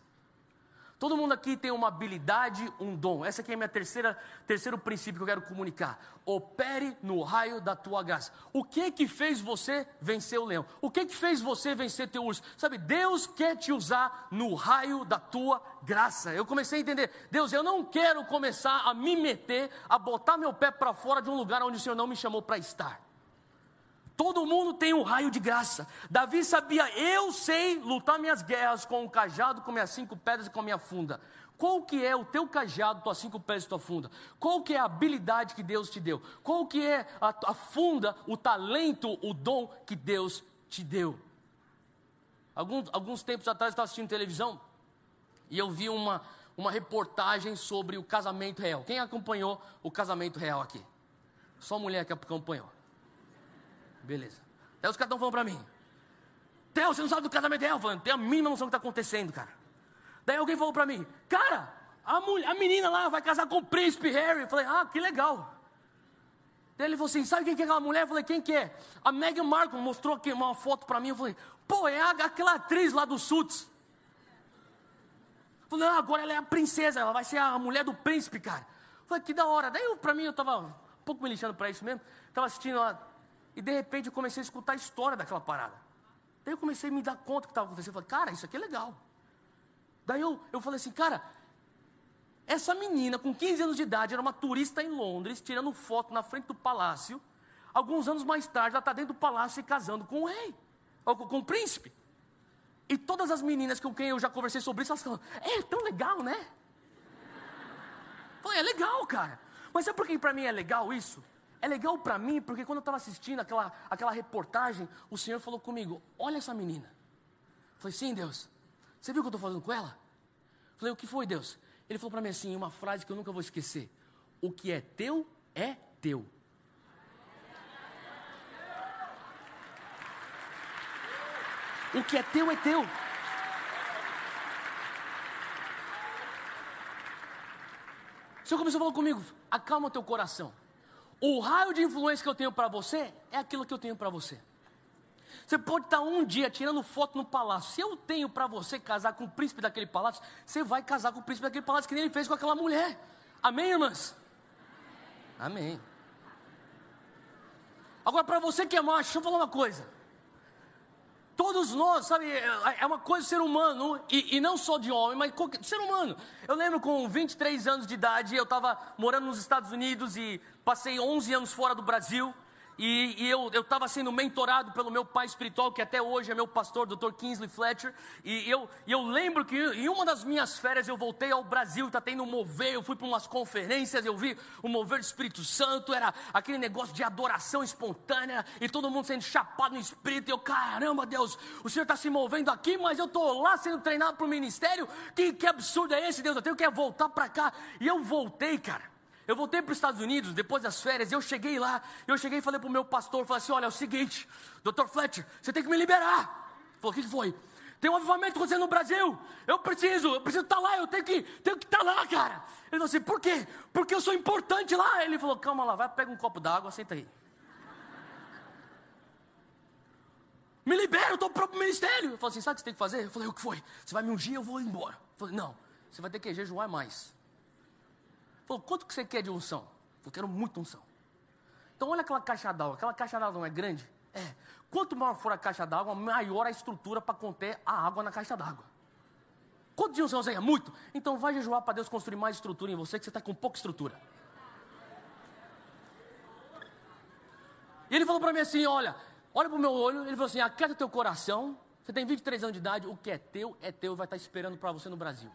Todo mundo aqui tem uma habilidade, um dom. Essa aqui é a minha terceira, terceiro princípio que eu quero comunicar. Opere no raio da tua graça. O que que fez você vencer o leão? O que que fez você vencer teu urso? Sabe, Deus quer te usar no raio da tua graça. Eu comecei a entender, Deus, eu não quero começar a me meter, a botar meu pé para fora de um lugar onde o Senhor não me chamou para estar. Todo mundo tem um raio de graça. Davi sabia, eu sei lutar minhas guerras com o cajado, com minhas cinco pedras e com a minha funda. Qual que é o teu cajado, tuas cinco pedras e tua funda? Qual que é a habilidade que Deus te deu? Qual que é a, a funda, o talento, o dom que Deus te deu? Alguns, alguns tempos atrás eu estava assistindo televisão e eu vi uma, uma reportagem sobre o casamento real. Quem acompanhou o casamento real aqui? Só mulher que acompanhou. Beleza. Aí os caras estão falando para mim. Theo, você não sabe do casamento real? Falando, tem a mínima noção do que está acontecendo, cara. Daí alguém falou para mim, cara, a, mulher, a menina lá vai casar com o príncipe Harry. Eu falei, ah, que legal. Daí ele falou assim, sabe quem que é aquela mulher? Eu falei, quem que é? A Meghan Markle mostrou aqui uma foto para mim. Eu falei, pô, é a, aquela atriz lá do Suits. Eu falei, ah, agora ela é a princesa, ela vai ser a mulher do príncipe, cara. Eu falei, que da hora. Daí para mim eu estava um pouco me lixando para isso mesmo. Estava assistindo lá e de repente eu comecei a escutar a história daquela parada. Daí eu comecei a me dar conta do que estava acontecendo. Eu falei, cara, isso aqui é legal. Daí eu, eu falei assim, cara, essa menina com 15 anos de idade era uma turista em Londres, tirando foto na frente do palácio. Alguns anos mais tarde, ela está dentro do palácio e casando com o rei, com, com o príncipe. E todas as meninas com quem eu já conversei sobre isso, elas falam, é tão legal, né? Eu falei, é legal, cara. Mas sabe por que para mim é legal isso? É legal para mim, porque quando eu estava assistindo aquela, aquela reportagem, o Senhor falou comigo: Olha essa menina. Eu falei: Sim, Deus. Você viu o que eu estou fazendo com ela? Eu falei: O que foi, Deus? Ele falou para mim assim, uma frase que eu nunca vou esquecer: O que é teu é teu. O que é teu é teu. O Senhor começou a falar comigo: acalma teu coração. O raio de influência que eu tenho para você é aquilo que eu tenho para você. Você pode estar um dia tirando foto no palácio. Se eu tenho para você casar com o príncipe daquele palácio, você vai casar com o príncipe daquele palácio que nem ele fez com aquela mulher. Amém, irmãs? Amém. Agora, para você que é macho, deixa eu falar uma coisa. Todos nós, sabe, é uma coisa ser humano, e, e não só de homem, mas qualquer, ser humano. Eu lembro com 23 anos de idade, eu estava morando nos Estados Unidos e passei 11 anos fora do Brasil. E, e eu estava sendo mentorado pelo meu pai espiritual, que até hoje é meu pastor, Dr. Kingsley Fletcher. E eu, e eu lembro que em uma das minhas férias eu voltei ao Brasil, está tendo um mover, eu fui para umas conferências, eu vi o mover do Espírito Santo, era aquele negócio de adoração espontânea, e todo mundo sendo chapado no Espírito. E eu, caramba, Deus, o Senhor está se movendo aqui, mas eu estou lá sendo treinado para o ministério. Que, que absurdo é esse, Deus? Eu tenho que voltar para cá. E eu voltei, cara. Eu voltei para os Estados Unidos depois das férias, eu cheguei lá, eu cheguei e falei para o meu pastor, falei assim, olha, é o seguinte, Dr. Fletcher, você tem que me liberar. Ele falou, o que foi? Tem um avivamento acontecendo no Brasil. Eu preciso, eu preciso estar tá lá, eu tenho que, tenho que estar tá lá, cara. Ele falou assim, por quê? Porque eu sou importante lá. Ele falou, calma lá, vai, pega um copo d'água, senta aí. Me libera, eu estou para o ministério. Ele falou assim, sabe o que você tem que fazer? Eu falei, o que foi? Você vai me ungir, eu vou embora. Eu falei, não, você vai ter que jejuar mais. Falou, quanto que você quer de unção? Eu quero muita unção. Então olha aquela caixa d'água, aquela caixa d'água não é grande? É. Quanto maior for a caixa d'água, maior a estrutura para conter a água na caixa d'água. Quanto de unção você quer? Muito. Então vai jejuar para Deus construir mais estrutura em você, que você está com pouca estrutura. E ele falou para mim assim: olha, olha para o meu olho. Ele falou assim: aquieta teu coração. Você tem 23 anos de idade, o que é teu é teu vai estar esperando para você no Brasil.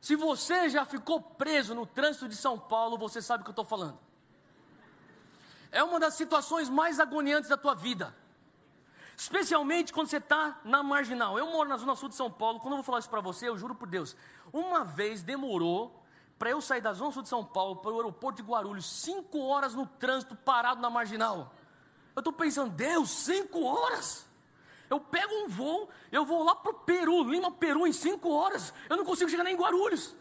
Se você já ficou preso no trânsito de São Paulo, você sabe o que eu estou falando. É uma das situações mais agoniantes da tua vida. Especialmente quando você está na marginal. Eu moro na zona sul de São Paulo. Quando eu vou falar isso para você, eu juro por Deus. Uma vez demorou para eu sair da zona sul de São Paulo para o aeroporto de Guarulhos, cinco horas no trânsito parado na marginal. Eu estou pensando, Deus, cinco horas? Eu pego um voo, eu vou lá para o Peru, Lima, Peru, em cinco horas. Eu não consigo chegar nem em Guarulhos.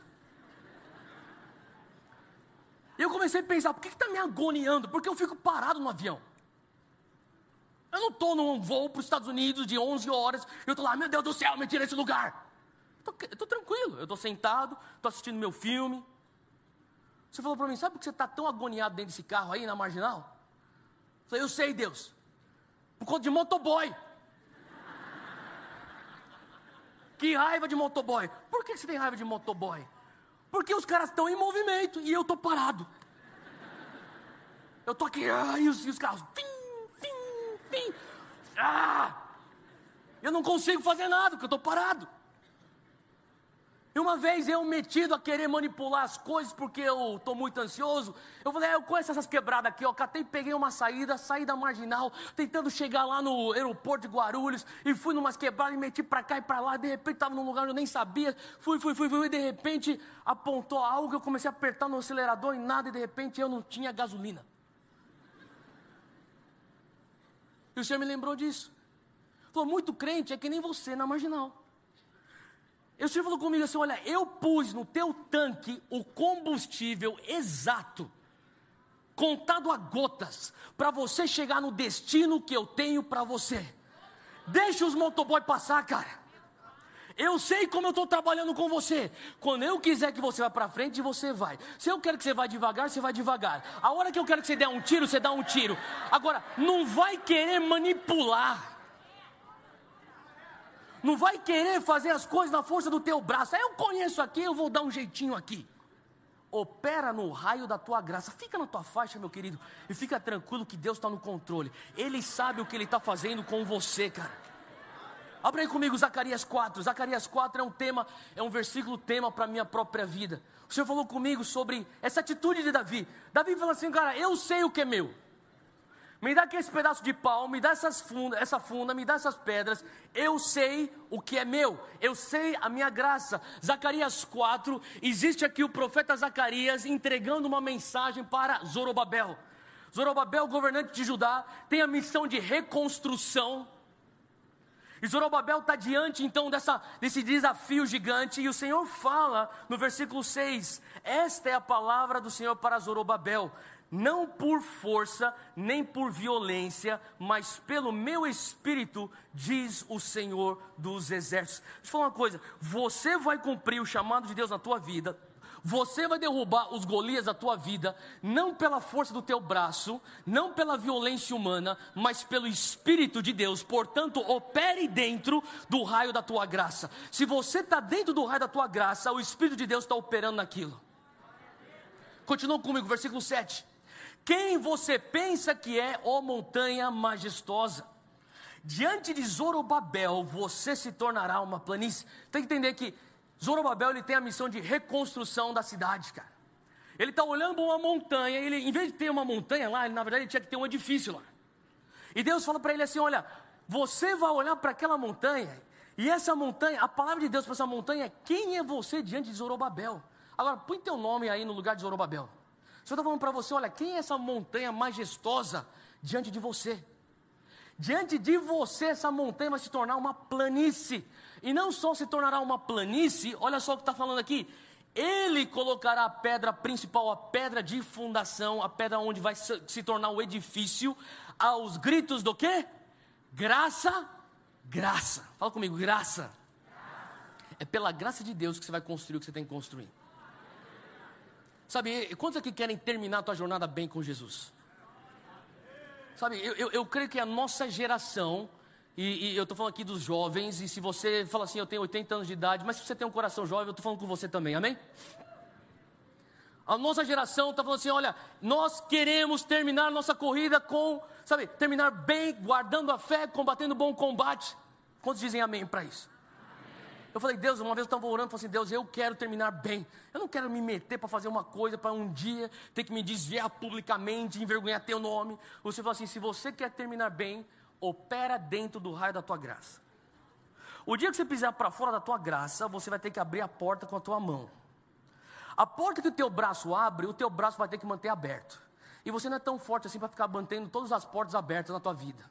E eu comecei a pensar, por que está me agoniando? Porque eu fico parado no avião. Eu não estou num voo para os Estados Unidos de 11 horas, eu estou lá, meu Deus do céu, me tira esse lugar. Estou tranquilo, eu estou sentado, estou assistindo meu filme. Você falou para mim, sabe por que você está tão agoniado dentro desse carro aí, na marginal? Eu falei, eu sei, Deus. Por conta de motoboy. Que raiva de motoboy. Por que você tem raiva de motoboy? Porque os caras estão em movimento e eu estou parado. Eu estou aqui, ah, e, os, e os carros. Fim, fim, fim. Ah! Eu não consigo fazer nada, porque eu estou parado. E uma vez eu metido a querer manipular as coisas porque eu estou muito ansioso, eu falei, ah, eu conheço essas quebradas aqui, ó, catei, peguei uma saída, saí da marginal, tentando chegar lá no aeroporto de Guarulhos, e fui numas quebradas e meti para cá e para lá, de repente estava num lugar onde eu nem sabia, fui, fui, fui, fui, e de repente apontou algo, eu comecei a apertar no acelerador e nada, e de repente eu não tinha gasolina. E o Senhor me lembrou disso. Falou, muito crente é que nem você na marginal. O Senhor falou comigo assim: olha, eu pus no teu tanque o combustível exato, contado a gotas, para você chegar no destino que eu tenho para você. Deixa os motoboy passar, cara. Eu sei como eu estou trabalhando com você. Quando eu quiser que você vá para frente, você vai. Se eu quero que você vá devagar, você vai devagar. A hora que eu quero que você dê um tiro, você dá um tiro. Agora, não vai querer manipular não vai querer fazer as coisas na força do teu braço. Aí eu conheço aqui, eu vou dar um jeitinho aqui. Opera no raio da tua graça. Fica na tua faixa, meu querido, e fica tranquilo que Deus está no controle. Ele sabe o que Ele está fazendo com você, cara. Abra aí comigo Zacarias 4. Zacarias 4 é um tema, é um versículo tema para a minha própria vida. O Senhor falou comigo sobre essa atitude de Davi. Davi falou assim, cara, eu sei o que é meu. Me dá aqui esse pedaço de pau, me dá essas funda, essa funda, me dá essas pedras. Eu sei o que é meu, eu sei a minha graça. Zacarias 4, existe aqui o profeta Zacarias entregando uma mensagem para Zorobabel. Zorobabel, governante de Judá, tem a missão de reconstrução. E Zorobabel está diante então dessa, desse desafio gigante, e o Senhor fala no versículo 6: Esta é a palavra do Senhor para Zorobabel, não por força, nem por violência, mas pelo meu espírito, diz o Senhor dos exércitos. Deixa eu falar uma coisa: você vai cumprir o chamado de Deus na tua vida, você vai derrubar os Golias da tua vida, não pela força do teu braço, não pela violência humana, mas pelo Espírito de Deus. Portanto, opere dentro do raio da tua graça. Se você está dentro do raio da tua graça, o Espírito de Deus está operando naquilo. Continua comigo, versículo 7. Quem você pensa que é, ó montanha majestosa? Diante de Zorobabel, você se tornará uma planície. Tem que entender que Zorobabel ele tem a missão de reconstrução da cidade, cara. Ele está olhando uma montanha, ele, em vez de ter uma montanha lá, ele, na verdade ele tinha que ter um edifício lá. E Deus fala para ele assim: Olha, você vai olhar para aquela montanha, e essa montanha, a palavra de Deus para essa montanha é: Quem é você diante de Zorobabel? Agora, põe teu nome aí no lugar de Zorobabel. O Senhor está falando para você: Olha, quem é essa montanha majestosa diante de você? Diante de você, essa montanha vai se tornar uma planície. E não só se tornará uma planície, olha só o que está falando aqui. Ele colocará a pedra principal, a pedra de fundação, a pedra onde vai se tornar o edifício, aos gritos do quê? Graça, graça. Fala comigo, graça. É pela graça de Deus que você vai construir o que você tem que construir. Sabe, quantos aqui querem terminar a tua jornada bem com Jesus? Sabe, eu, eu, eu creio que a nossa geração e, e eu estou falando aqui dos jovens, e se você fala assim, eu tenho 80 anos de idade, mas se você tem um coração jovem, eu estou falando com você também, amém? A nossa geração está falando assim: olha, nós queremos terminar nossa corrida com, sabe, terminar bem, guardando a fé, combatendo o bom combate. Quantos dizem amém para isso? Eu falei, Deus, uma vez eu estava orando, falei assim, Deus, eu quero terminar bem. Eu não quero me meter para fazer uma coisa, para um dia ter que me desviar publicamente, envergonhar teu nome. Você falou assim, se você quer terminar bem, opera dentro do raio da tua graça. O dia que você pisar para fora da tua graça, você vai ter que abrir a porta com a tua mão. A porta que o teu braço abre, o teu braço vai ter que manter aberto. E você não é tão forte assim para ficar mantendo todas as portas abertas na tua vida.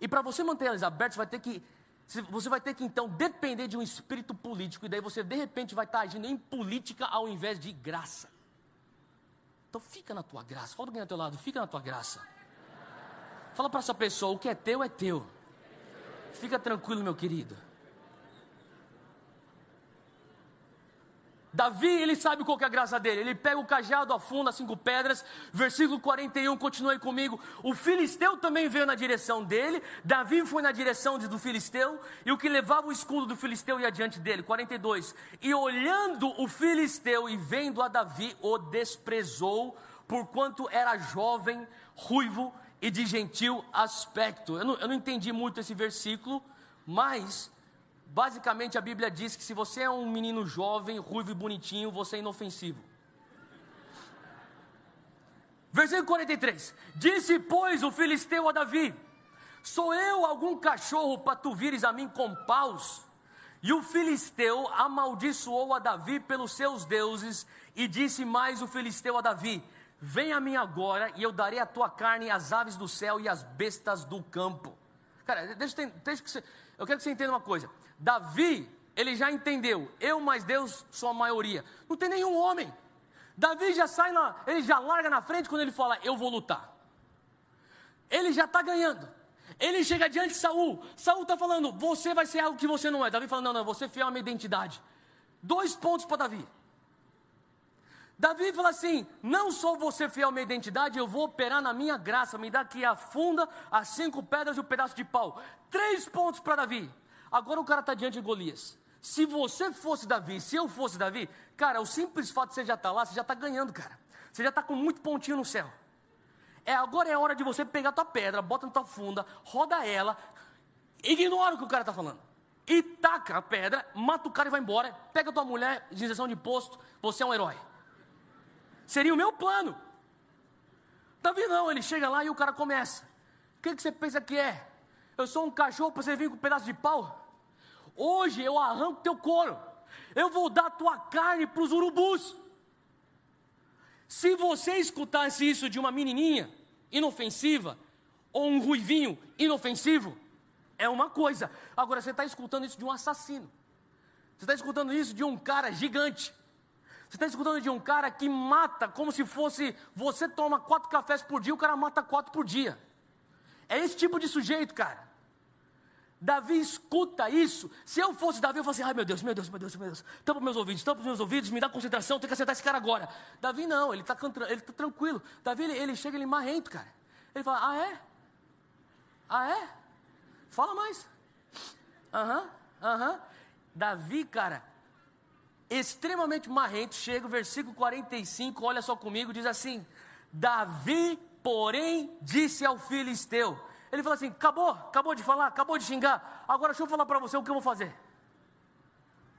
E para você manter elas abertas, vai ter que você vai ter que então depender de um espírito político e daí você de repente vai estar agindo em política ao invés de graça. Então fica na tua graça. Fala alguém ao teu lado, fica na tua graça. Fala para essa pessoa: o que é teu é teu. Fica tranquilo, meu querido. Davi, ele sabe qual é a graça dele. Ele pega o cajado, afunda cinco pedras. Versículo 41, continue comigo. O filisteu também veio na direção dele. Davi foi na direção do filisteu. E o que levava o escudo do filisteu ia diante dele. 42. E olhando o filisteu e vendo a Davi, o desprezou, porquanto era jovem, ruivo e de gentil aspecto. Eu não, eu não entendi muito esse versículo, mas basicamente a Bíblia diz que se você é um menino jovem, ruivo e bonitinho, você é inofensivo. Versículo 43: Disse, pois, o filisteu a Davi: Sou eu algum cachorro para tu vires a mim com paus? E o filisteu amaldiçoou a Davi pelos seus deuses, e disse mais o filisteu a Davi: Vem a mim agora e eu darei a tua carne às aves do céu e às bestas do campo. Cara, deixa, deixa que você, eu quero que você entenda uma coisa. Davi, ele já entendeu, eu mais Deus sou a maioria. Não tem nenhum homem. Davi já sai na, ele já larga na frente quando ele fala, eu vou lutar. Ele já está ganhando. Ele chega diante de Saul. Saul está falando, você vai ser algo que você não é. Davi fala, não, não, você é fiel à minha identidade. Dois pontos para Davi. Davi fala assim: não sou você fiel à minha identidade, eu vou operar na minha graça, me dá aqui a funda, as cinco pedras e o um pedaço de pau. Três pontos para Davi. Agora o cara está diante de Golias. Se você fosse Davi, se eu fosse Davi, cara, o simples fato de você já estar tá lá, você já está ganhando, cara. Você já está com muito pontinho no céu. É, agora é hora de você pegar a tua pedra, bota na tua funda, roda ela, ignora o que o cara está falando. E taca a pedra, mata o cara e vai embora. Pega a tua mulher, injeção de posto, você é um herói. Seria o meu plano. Davi não, ele chega lá e o cara começa. O que, que você pensa que é? Eu sou um cachorro para você vir com um pedaço de pau? Hoje eu arranco teu couro. Eu vou dar tua carne para os urubus. Se você escutasse isso de uma menininha inofensiva, ou um ruivinho inofensivo, é uma coisa. Agora, você está escutando isso de um assassino. Você está escutando isso de um cara gigante. Você está escutando de um cara que mata como se fosse. Você toma quatro cafés por dia, o cara mata quatro por dia. É esse tipo de sujeito, cara. Davi escuta isso. Se eu fosse Davi, eu falaria assim: ai meu Deus, meu Deus, meu Deus, meu Deus. Tampa meus ouvidos, tampa meus ouvidos, me dá concentração, tem que acertar esse cara agora. Davi não, ele está tá tranquilo. Davi, ele, ele chega, ele marrento, cara. Ele fala: ah é? Ah é? Fala mais. Aham, uhum, aham. Uhum. Davi, cara, extremamente marrento, chega o versículo 45, olha só comigo, diz assim: Davi, porém, disse ao filisteu. Ele fala assim: acabou, acabou de falar, acabou de xingar. Agora deixa eu falar para você o que eu vou fazer.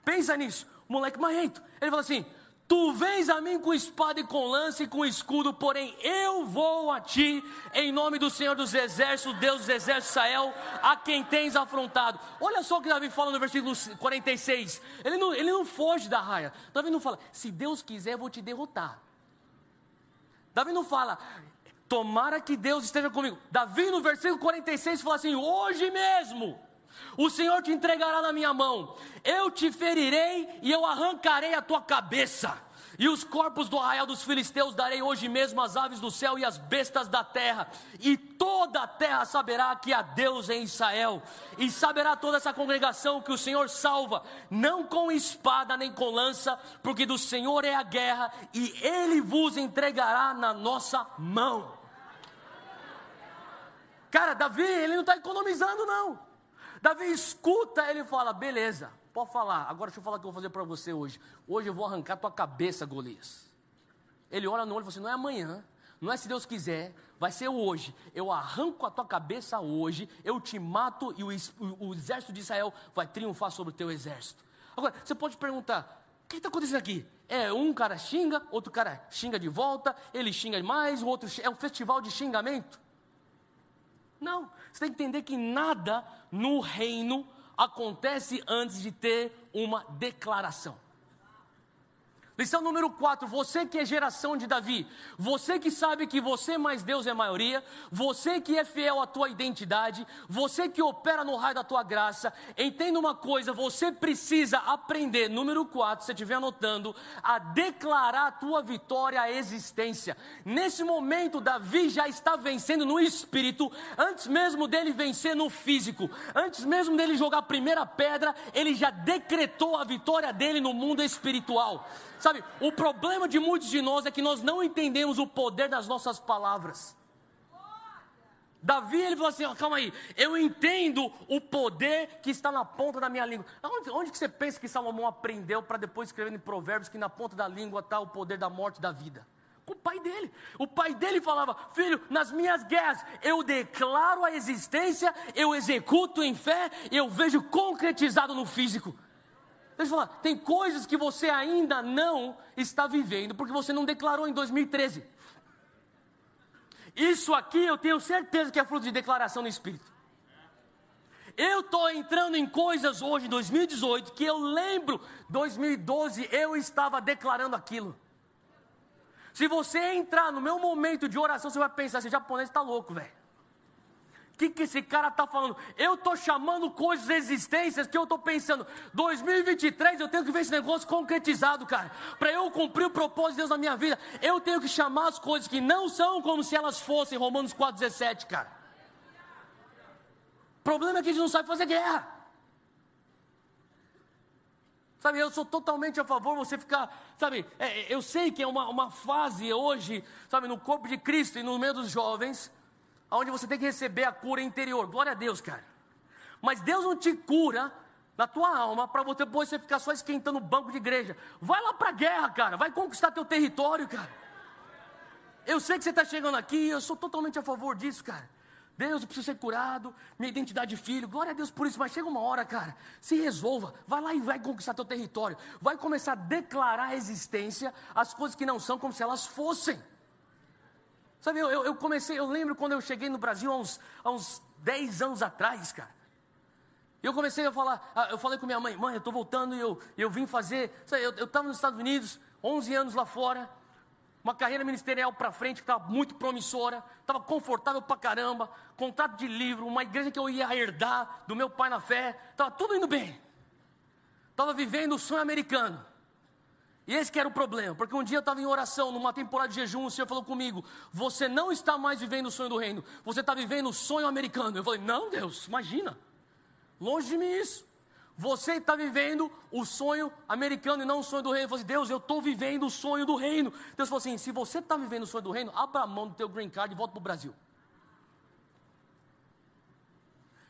Pensa nisso, moleque marrento. Ele fala assim: Tu vens a mim com espada e com lance e com escudo, porém eu vou a ti em nome do Senhor dos Exércitos, Deus dos Exércitos Israel, a quem tens afrontado. Olha só o que Davi fala no versículo 46. Ele não, ele não foge da raia. Davi não fala, se Deus quiser, eu vou te derrotar. Davi não fala, tomara que Deus esteja comigo. Davi no versículo 46 fala assim: hoje mesmo o Senhor te entregará na minha mão, eu te ferirei e eu arrancarei a tua cabeça. E os corpos do arraial dos filisteus darei hoje mesmo às aves do céu e às bestas da terra, e toda a terra saberá que há Deus em Israel, e saberá toda essa congregação que o Senhor salva, não com espada nem com lança, porque do Senhor é a guerra, e Ele vos entregará na nossa mão. Cara, Davi, ele não está economizando, não. Davi escuta, ele fala: beleza, pode falar, agora deixa eu falar o que eu vou fazer para você hoje. Hoje eu vou arrancar tua cabeça, Golias. Ele olha no olho e fala assim: não é amanhã, não é se Deus quiser, vai ser hoje. Eu arranco a tua cabeça hoje, eu te mato e o, o, o exército de Israel vai triunfar sobre o teu exército. Agora, você pode perguntar: o que está acontecendo aqui? É um cara xinga, outro cara xinga de volta, ele xinga mais, o outro é um festival de xingamento. Não, você tem que entender que nada no reino acontece antes de ter uma declaração. Lição número 4, você que é geração de Davi, você que sabe que você mais Deus é maioria, você que é fiel à tua identidade, você que opera no raio da tua graça, entenda uma coisa, você precisa aprender, número 4, se você estiver anotando, a declarar a tua vitória à existência. Nesse momento, Davi já está vencendo no espírito, antes mesmo dele vencer no físico, antes mesmo dele jogar a primeira pedra, ele já decretou a vitória dele no mundo espiritual. Sabe, o problema de muitos de nós é que nós não entendemos o poder das nossas palavras. Davi, ele falou assim: calma aí, eu entendo o poder que está na ponta da minha língua. Onde, onde que você pensa que Salomão aprendeu para depois escrever em Provérbios que na ponta da língua está o poder da morte e da vida? Com o pai dele. O pai dele falava: Filho, nas minhas guerras eu declaro a existência, eu executo em fé, eu vejo concretizado no físico. Deixa eu falar, tem coisas que você ainda não está vivendo porque você não declarou em 2013. Isso aqui eu tenho certeza que é fruto de declaração no Espírito. Eu estou entrando em coisas hoje, 2018, que eu lembro, 2012, eu estava declarando aquilo. Se você entrar no meu momento de oração, você vai pensar, esse japonês está louco, velho. O que, que esse cara está falando? Eu estou chamando coisas existências que eu estou pensando. 2023 eu tenho que ver esse negócio concretizado, cara. Para eu cumprir o propósito de Deus na minha vida, eu tenho que chamar as coisas que não são como se elas fossem. Romanos 4,17, cara. O problema é que a gente não sabe fazer guerra. Sabe, eu sou totalmente a favor você ficar, sabe, é, eu sei que é uma, uma fase hoje, sabe, no corpo de Cristo e no meio dos jovens, onde você tem que receber a cura interior. Glória a Deus, cara. Mas Deus não te cura na tua alma para depois você ficar só esquentando o banco de igreja. Vai lá para a guerra, cara. Vai conquistar teu território, cara. Eu sei que você está chegando aqui, eu sou totalmente a favor disso, cara. Deus, eu preciso ser curado, minha identidade de filho, glória a Deus por isso, mas chega uma hora, cara, se resolva, vai lá e vai conquistar teu território, vai começar a declarar a existência, as coisas que não são como se elas fossem. Sabe, eu, eu comecei, eu lembro quando eu cheguei no Brasil há uns, há uns 10 anos atrás, cara. Eu comecei a falar, eu falei com minha mãe, mãe, eu estou voltando e eu, eu vim fazer. Sabe, eu estava nos Estados Unidos, 11 anos lá fora. uma carreira ministerial para frente que estava muito promissora, estava confortável para caramba, contrato de livro, uma igreja que eu ia herdar do meu pai na fé, estava tudo indo bem. Estava vivendo o sonho americano. E esse que era o problema, porque um dia eu estava em oração, numa temporada de jejum, o Senhor falou comigo: Você não está mais vivendo o sonho do reino, você está vivendo o sonho americano. Eu falei: Não, Deus, imagina, longe de mim isso. Você está vivendo o sonho americano e não o sonho do reino. Eu falei: Deus, eu estou vivendo o sonho do reino. Deus falou assim: Se você está vivendo o sonho do reino, abra a mão do teu green card e volta para o Brasil.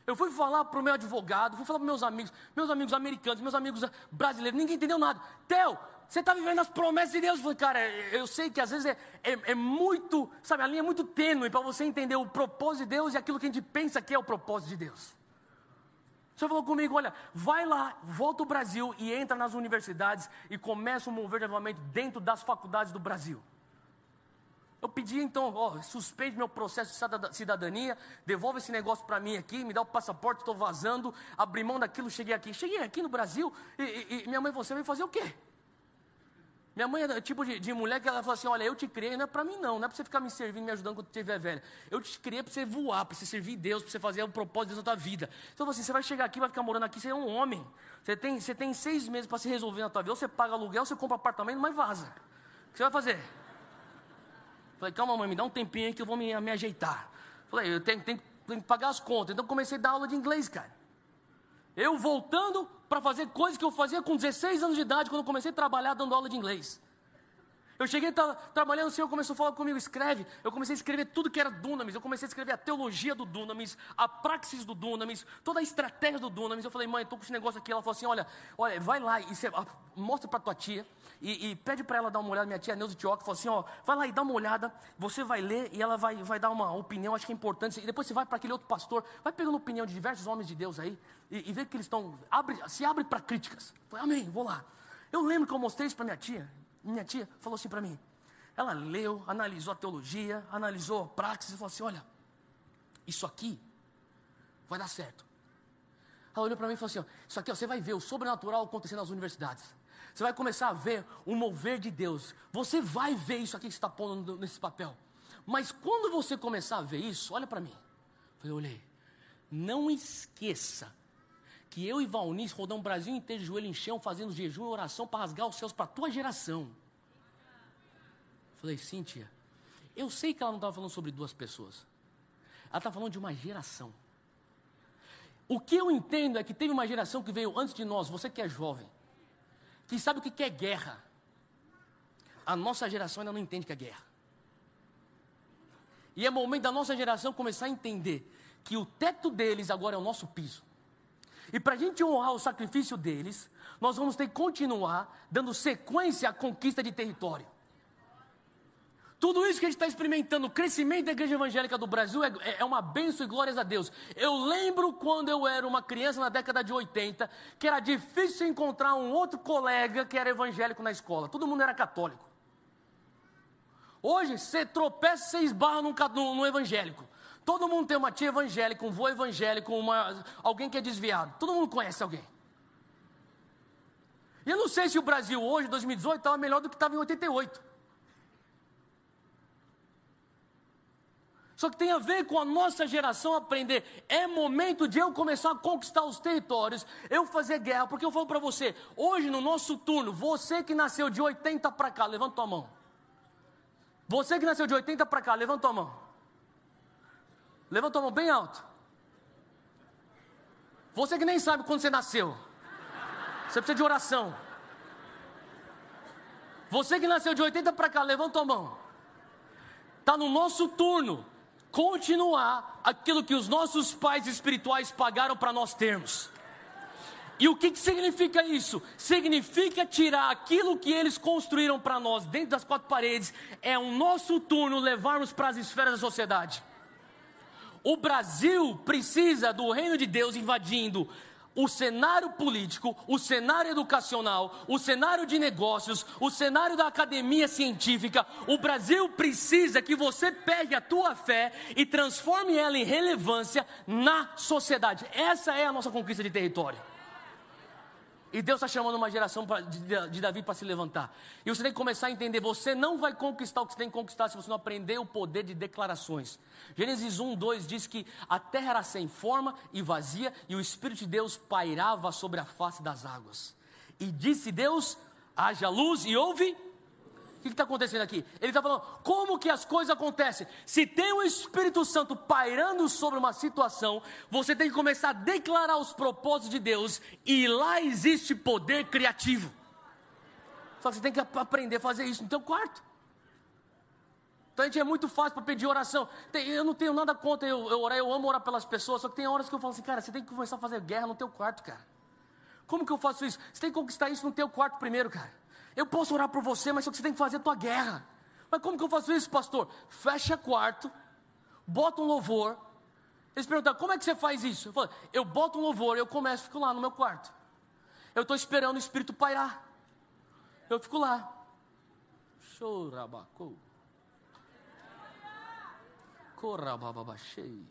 Eu fui falar para o meu advogado, fui falar para meus amigos, meus amigos americanos, meus amigos brasileiros, ninguém entendeu nada. Theo, você está vivendo as promessas de Deus. Eu falei, cara, eu sei que às vezes é, é, é muito, sabe, a linha é muito tênue para você entender o propósito de Deus e aquilo que a gente pensa que é o propósito de Deus. O senhor falou comigo, olha, vai lá, volta ao Brasil e entra nas universidades e começa um mover de avivamento dentro das faculdades do Brasil. Eu pedi então, ó, suspende meu processo de cidadania, devolve esse negócio para mim aqui, me dá o passaporte, estou vazando, abri mão daquilo, cheguei aqui. Cheguei aqui no Brasil e, e, e minha mãe, você veio fazer o quê? Minha mãe é o tipo de, de, mulher que ela fala assim: Olha, eu te criei, não é para mim não, não é para você ficar me servindo, me ajudando quando estiver velha. Eu te criei para você voar, para você servir Deus, para você fazer o propósito de Deus na tua vida. Então, assim, você vai chegar aqui, vai ficar morando aqui, você é um homem. Você tem, você tem seis meses para se resolver na tua vida. Ou você paga aluguel, você compra apartamento, mas vaza. O que você vai fazer? Falei, calma, mãe, me dá um tempinho aí que eu vou me, me ajeitar. Falei, eu tenho, tenho, tenho que pagar as contas. Então, comecei a dar aula de inglês, cara. Eu voltando para fazer coisas que eu fazia com 16 anos de idade, quando eu comecei a trabalhar dando aula de inglês. Eu cheguei tra trabalhando, o Senhor começou a falar comigo, escreve. Eu comecei a escrever tudo que era Dunamis. Eu comecei a escrever a teologia do Dunamis, a praxis do Dunamis, toda a estratégia do Dunamis. Eu falei, mãe, estou com esse negócio aqui. Ela falou assim: olha, olha, vai lá e você, mostra para tua tia e, e pede para ela dar uma olhada. Minha tia Neuza Tioca falou assim: ó, vai lá e dá uma olhada. Você vai ler e ela vai, vai dar uma opinião, acho que é importante. E depois você vai para aquele outro pastor, vai pegando opinião de diversos homens de Deus aí e, e vê que eles estão. Se abre para críticas. Falei, amém, vou lá. Eu lembro que eu mostrei isso para minha tia. Minha tia falou assim para mim: ela leu, analisou a teologia, analisou a praxis e falou assim: olha, isso aqui vai dar certo. Ela olhou para mim e falou assim: ó, isso aqui ó, você vai ver o sobrenatural acontecendo nas universidades. Você vai começar a ver o mover de Deus. Você vai ver isso aqui que você está pondo nesse papel. Mas quando você começar a ver isso, olha para mim. Eu falei, olhei. Não esqueça que eu e Valnice rodamos o Brasil inteiro de joelho em chão, fazendo jejum e oração para rasgar os céus para a tua geração. Falei, Cíntia, eu sei que ela não estava falando sobre duas pessoas. Ela está falando de uma geração. O que eu entendo é que teve uma geração que veio antes de nós, você que é jovem, que sabe o que é guerra. A nossa geração ainda não entende o que é guerra. E é momento da nossa geração começar a entender que o teto deles agora é o nosso piso. E para a gente honrar o sacrifício deles, nós vamos ter que continuar dando sequência à conquista de território. Tudo isso que a gente está experimentando, o crescimento da igreja evangélica do Brasil é, é, é uma benção e glórias a Deus. Eu lembro quando eu era uma criança na década de 80, que era difícil encontrar um outro colega que era evangélico na escola. Todo mundo era católico. Hoje, você tropeça, você esbarra num, num evangélico. Todo mundo tem uma tia evangélica, um vô evangélico, uma, alguém que é desviado. Todo mundo conhece alguém. E eu não sei se o Brasil hoje, 2018, estava melhor do que estava em 88. Só que tem a ver com a nossa geração aprender. É momento de eu começar a conquistar os territórios, eu fazer guerra, porque eu falo para você, hoje no nosso turno, você que nasceu de 80 para cá, levanta tua mão. Você que nasceu de 80 para cá, levanta tua mão. Levanta tua mão bem alto. Você que nem sabe quando você nasceu. Você precisa de oração. Você que nasceu de 80 para cá, levanta tua mão. Está no nosso turno continuar aquilo que os nossos pais espirituais pagaram para nós termos. E o que, que significa isso? Significa tirar aquilo que eles construíram para nós dentro das quatro paredes, é o nosso turno levarmos para as esferas da sociedade. O Brasil precisa do reino de Deus invadindo o cenário político, o cenário educacional, o cenário de negócios, o cenário da academia científica, o Brasil precisa que você pegue a tua fé e transforme ela em relevância na sociedade. Essa é a nossa conquista de território. E Deus está chamando uma geração pra, de, de Davi para se levantar. E você tem que começar a entender: você não vai conquistar o que você tem que conquistar se você não aprender o poder de declarações. Gênesis 1, 2 diz que a terra era sem forma e vazia, e o Espírito de Deus pairava sobre a face das águas. E disse Deus: haja luz, e houve que está acontecendo aqui? Ele está falando, como que as coisas acontecem? Se tem o Espírito Santo pairando sobre uma situação, você tem que começar a declarar os propósitos de Deus, e lá existe poder criativo. Só que você tem que aprender a fazer isso no teu quarto. Então a gente é muito fácil para pedir oração. Tem, eu não tenho nada contra eu, eu orar, eu amo orar pelas pessoas, só que tem horas que eu falo assim, cara, você tem que começar a fazer guerra no teu quarto, cara. Como que eu faço isso? Você tem que conquistar isso no teu quarto primeiro, cara. Eu posso orar por você, mas só que você tem que fazer a tua guerra. Mas como que eu faço isso, pastor? Fecha quarto, bota um louvor. Eles perguntaram, como é que você faz isso? Eu falo, eu boto um louvor, eu começo, fico lá no meu quarto. Eu estou esperando o Espírito pairar. Eu fico lá. Chorabacou. Corabababachei.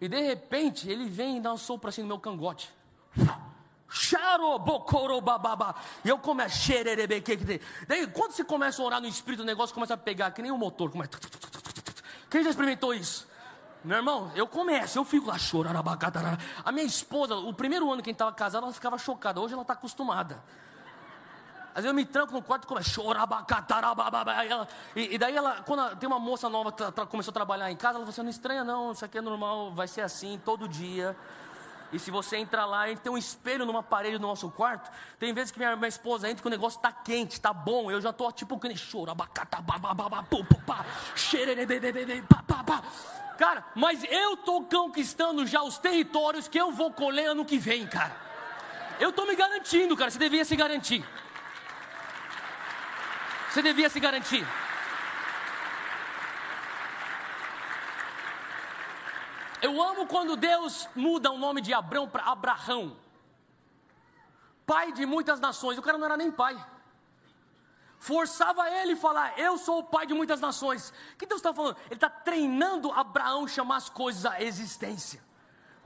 E de repente ele vem e dá um sopro assim no meu cangote. E eu começo. Daí, quando você começa a orar no espírito, o negócio começa a pegar, que nem um motor. Começa... Quem já experimentou isso? Meu irmão, eu começo, eu fico lá chorando. A minha esposa, o primeiro ano que a gente estava casado, ela ficava chocada. Hoje ela está acostumada. Às vezes eu me tranco no quarto e começo a chorar. E, e daí ela, quando ela, tem uma moça nova que começou a trabalhar em casa, ela falou assim: não estranha não, isso aqui é normal, vai ser assim todo dia. E se você entrar lá, tem um espelho numa parede do nosso quarto. Tem vezes que minha, minha esposa entra que o negócio está quente, está bom. Eu já estou tipo que choro, abacata, bababá, pá, Cara, mas eu estou conquistando já os territórios que eu vou colher ano que vem, cara. Eu estou me garantindo, cara. Você devia se garantir. Você devia se garantir. Eu amo quando Deus muda o nome de Abrão para Abraão, pai de muitas nações. O cara não era nem pai. Forçava ele a falar: Eu sou o pai de muitas nações. O que Deus está falando? Ele está treinando Abraão chamar as coisas à existência.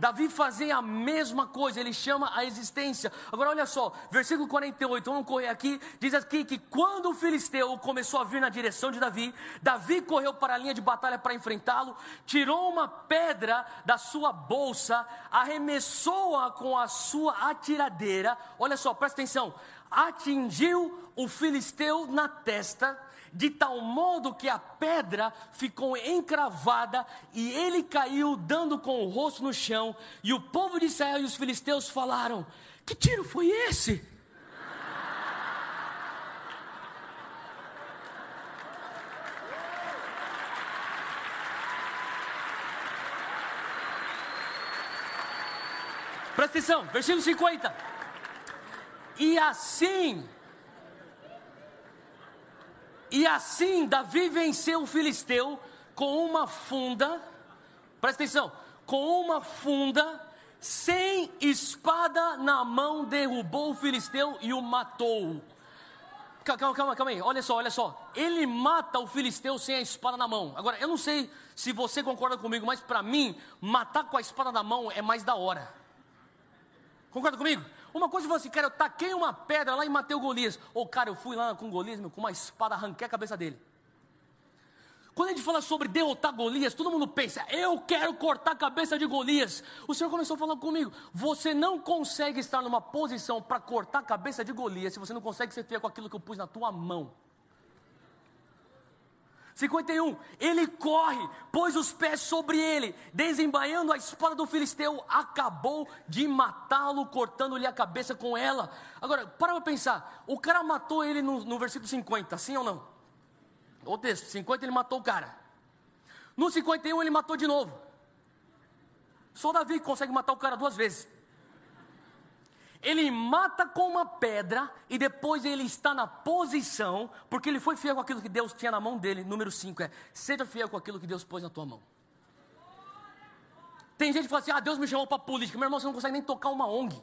Davi fazia a mesma coisa, ele chama a existência. Agora olha só, versículo 48, vamos correr aqui. Diz aqui que quando o filisteu começou a vir na direção de Davi, Davi correu para a linha de batalha para enfrentá-lo, tirou uma pedra da sua bolsa, arremessou-a com a sua atiradeira. Olha só, presta atenção. Atingiu o filisteu na testa de tal modo que a pedra ficou encravada e ele caiu, dando com o rosto no chão. E o povo de Israel e os filisteus falaram: Que tiro foi esse? Presta atenção, versículo 50. E assim e assim Davi venceu o filisteu com uma funda, presta atenção, com uma funda, sem espada na mão, derrubou o filisteu e o matou. Calma, calma, calma aí, olha só, olha só. Ele mata o filisteu sem a espada na mão. Agora, eu não sei se você concorda comigo, mas para mim, matar com a espada na mão é mais da hora. Concorda comigo? Uma coisa foi assim, cara, eu taquei uma pedra lá e matei o Golias. Ou, cara, eu fui lá com o Golias, meu, com uma espada, arranquei a cabeça dele. Quando a gente fala sobre derrotar Golias, todo mundo pensa, eu quero cortar a cabeça de Golias. O Senhor começou a falar comigo, você não consegue estar numa posição para cortar a cabeça de Golias se você não consegue ser fiel com aquilo que eu pus na tua mão. 51. Ele corre, pôs os pés sobre ele, desembainhando a espada do filisteu, acabou de matá-lo, cortando-lhe a cabeça com ela. Agora, para pensar, o cara matou ele no, no versículo 50, sim ou não? O texto, 50 ele matou o cara. No 51 ele matou de novo. Só Davi consegue matar o cara duas vezes. Ele mata com uma pedra e depois ele está na posição, porque ele foi fiel com aquilo que Deus tinha na mão dele. Número 5 é: seja fiel com aquilo que Deus pôs na tua mão. Tem gente que fala assim: ah, Deus me chamou para política. Meu irmão, você não consegue nem tocar uma ONG.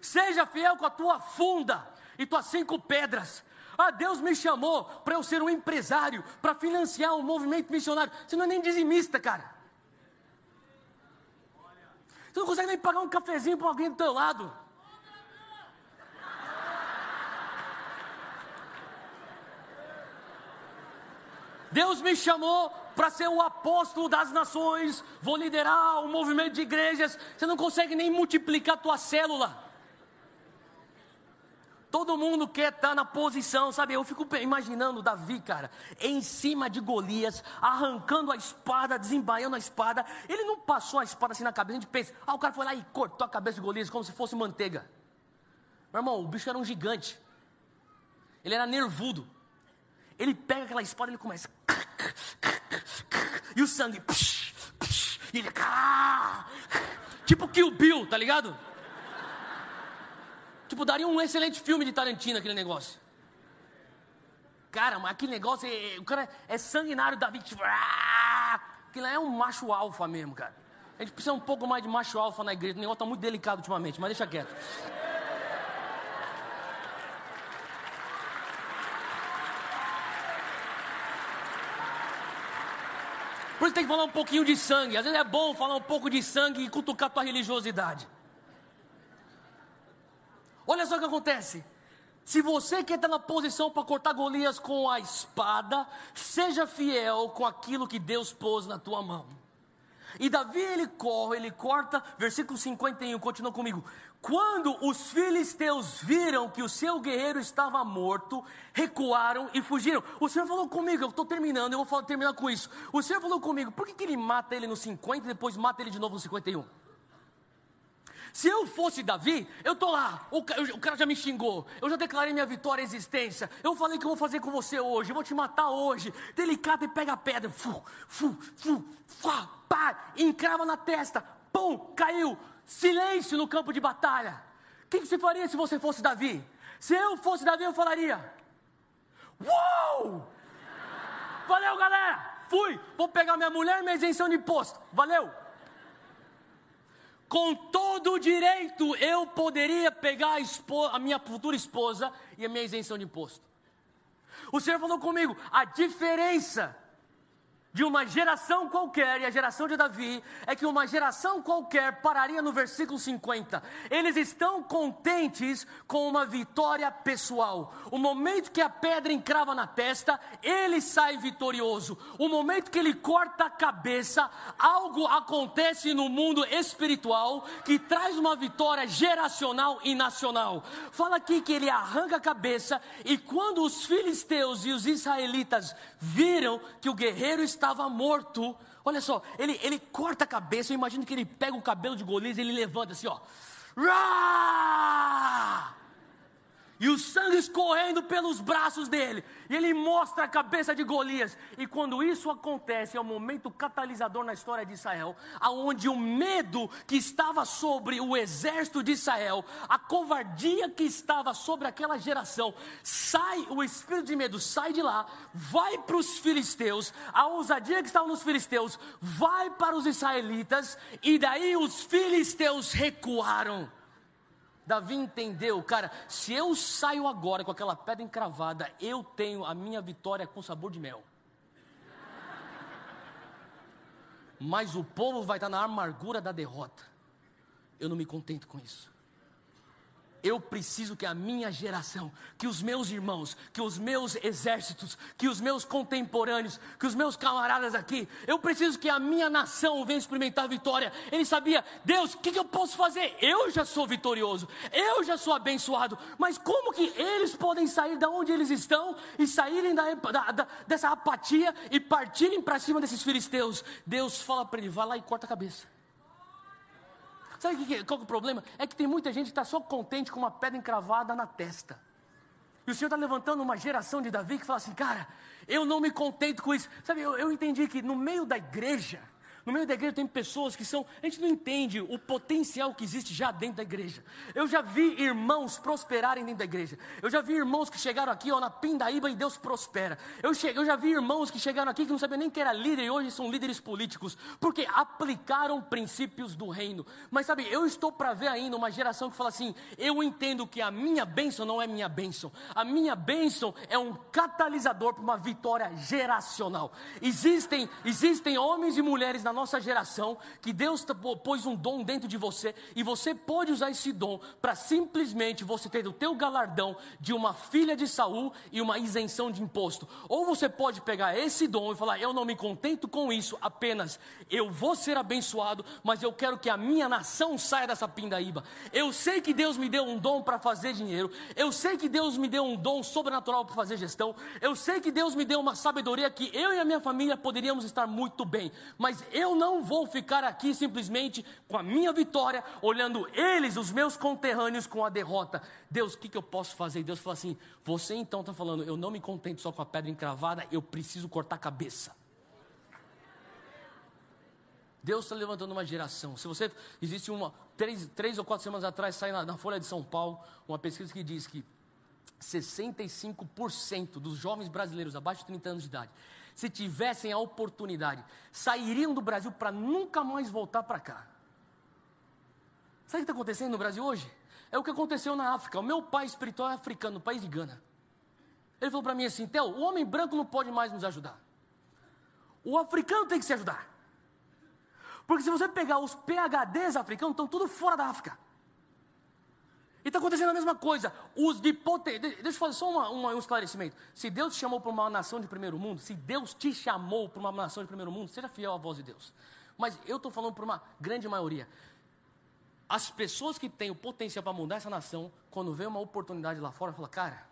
Seja fiel com a tua funda e tuas cinco pedras. Ah, Deus me chamou para eu ser um empresário, para financiar um movimento missionário. Você não é nem dizimista, cara. Você não consegue nem pagar um cafezinho para alguém do teu lado. Deus me chamou para ser o apóstolo das nações, vou liderar o movimento de igrejas. Você não consegue nem multiplicar a tua célula. Todo mundo quer estar tá na posição, sabe? Eu fico imaginando Davi, cara, em cima de Golias, arrancando a espada, desembaiando a espada. Ele não passou a espada assim na cabeça, a gente pensa, ah, o cara foi lá e cortou a cabeça de Golias como se fosse manteiga. Meu irmão, o bicho era um gigante. Ele era nervudo. Ele pega aquela espada e ele começa. E o sangue. E ele. Tipo Kill Bill, tá ligado? Tipo, daria um excelente filme de Tarantino aquele negócio. Cara, mas aquele negócio, é, o cara é sanguinário, Davi, tipo, aquilo é um macho alfa mesmo, cara. A gente precisa um pouco mais de macho alfa na igreja, o negócio está muito delicado ultimamente, mas deixa quieto. Por isso tem que falar um pouquinho de sangue. Às vezes é bom falar um pouco de sangue e cutucar tua religiosidade. Olha só o que acontece. Se você quer estar na posição para cortar Golias com a espada, seja fiel com aquilo que Deus pôs na tua mão. E Davi ele corre, ele corta, versículo 51, continua comigo. Quando os filisteus viram que o seu guerreiro estava morto, recuaram e fugiram. O Senhor falou comigo, eu estou terminando, eu vou terminar com isso. O Senhor falou comigo, por que, que ele mata ele no 50 e depois mata ele de novo no 51? Se eu fosse Davi, eu tô lá, o, o, cara já me xingou, eu já declarei minha vitória e existência, eu falei que eu vou fazer com você hoje, eu vou te matar hoje, delicado e pega a pedra, fu, fu, fu, fá, pá, encrava na testa, pum, caiu, silêncio no campo de batalha. O que, que você faria se você fosse Davi? Se eu fosse Davi, eu falaria: Uou! Valeu, galera! Fui! Vou pegar minha mulher e minha isenção de imposto. Valeu! Com todo o direito eu poderia pegar a, a, minha futura esposa e a minha isenção de imposto. O Senhor falou comigo: a diferença de uma geração qualquer, e a geração de Davi, é que uma geração qualquer pararia no versículo 50. Eles estão contentes com uma vitória pessoal. O momento que a pedra encrava na testa, ele sai vitorioso. O momento que ele corta a cabeça, algo acontece no mundo espiritual que traz uma vitória geracional e nacional. Fala aqui que ele arranca a cabeça, e quando os filisteus e os israelitas viram que o guerreiro estava morto. Olha só, ele, ele corta a cabeça. Eu imagino que ele pega o cabelo de Golias e ele levanta assim, ó. Rá! E o sangue escorrendo pelos braços dele, e ele mostra a cabeça de Golias. E quando isso acontece, é um momento catalisador na história de Israel, aonde o medo que estava sobre o exército de Israel, a covardia que estava sobre aquela geração, sai, o espírito de medo sai de lá, vai para os filisteus, a ousadia que estava nos filisteus vai para os israelitas, e daí os filisteus recuaram. Davi entendeu, cara, se eu saio agora com aquela pedra encravada, eu tenho a minha vitória com sabor de mel. Mas o povo vai estar na amargura da derrota. Eu não me contento com isso. Eu preciso que a minha geração, que os meus irmãos, que os meus exércitos, que os meus contemporâneos, que os meus camaradas aqui, eu preciso que a minha nação venha experimentar a vitória. Ele sabia, Deus, o que, que eu posso fazer? Eu já sou vitorioso, eu já sou abençoado, mas como que eles podem sair da onde eles estão e saírem da, da, da, dessa apatia e partirem para cima desses filisteus? Deus fala para ele: vai lá e corta a cabeça. Sabe que, qual que é o problema? É que tem muita gente que está só contente com uma pedra encravada na testa. E o Senhor está levantando uma geração de Davi que fala assim, cara, eu não me contento com isso. Sabe, eu, eu entendi que no meio da igreja, no meio da igreja tem pessoas que são. A gente não entende o potencial que existe já dentro da igreja. Eu já vi irmãos prosperarem dentro da igreja. Eu já vi irmãos que chegaram aqui ó, na Pindaíba e Deus prospera. Eu, che... eu já vi irmãos que chegaram aqui que não sabiam nem que era líder e hoje são líderes políticos. Porque aplicaram princípios do reino. Mas sabe, eu estou para ver ainda uma geração que fala assim: eu entendo que a minha bênção não é minha bênção. A minha bênção é um catalisador para uma vitória geracional. Existem, existem homens e mulheres na nossa geração que Deus pôs um dom dentro de você e você pode usar esse dom para simplesmente você ter o teu galardão de uma filha de Saul e uma isenção de imposto. Ou você pode pegar esse dom e falar: "Eu não me contento com isso, apenas eu vou ser abençoado, mas eu quero que a minha nação saia dessa pindaíba. Eu sei que Deus me deu um dom para fazer dinheiro. Eu sei que Deus me deu um dom sobrenatural para fazer gestão. Eu sei que Deus me deu uma sabedoria que eu e a minha família poderíamos estar muito bem, mas eu não vou ficar aqui simplesmente com a minha vitória, olhando eles, os meus conterrâneos, com a derrota. Deus, o que, que eu posso fazer? Deus fala assim: Você então está falando, eu não me contento só com a pedra encravada, eu preciso cortar a cabeça. Deus está levantando uma geração. Se você existe uma três, três ou quatro semanas atrás sai na, na Folha de São Paulo uma pesquisa que diz que 65% dos jovens brasileiros abaixo de 30 anos de idade se tivessem a oportunidade, sairiam do Brasil para nunca mais voltar para cá. Sabe o que está acontecendo no Brasil hoje? É o que aconteceu na África. O meu pai espiritual é africano, no país de Gana. Ele falou para mim assim: Theo, o homem branco não pode mais nos ajudar. O africano tem que se ajudar. Porque se você pegar os PHDs africanos, estão tudo fora da África. E está acontecendo a mesma coisa. Os de potência. Deixa eu fazer só uma, uma, um esclarecimento. Se Deus te chamou para uma nação de primeiro mundo, se Deus te chamou para uma nação de primeiro mundo, seja fiel à voz de Deus. Mas eu estou falando para uma grande maioria. As pessoas que têm o potencial para mudar essa nação, quando vê uma oportunidade lá fora, fala, cara,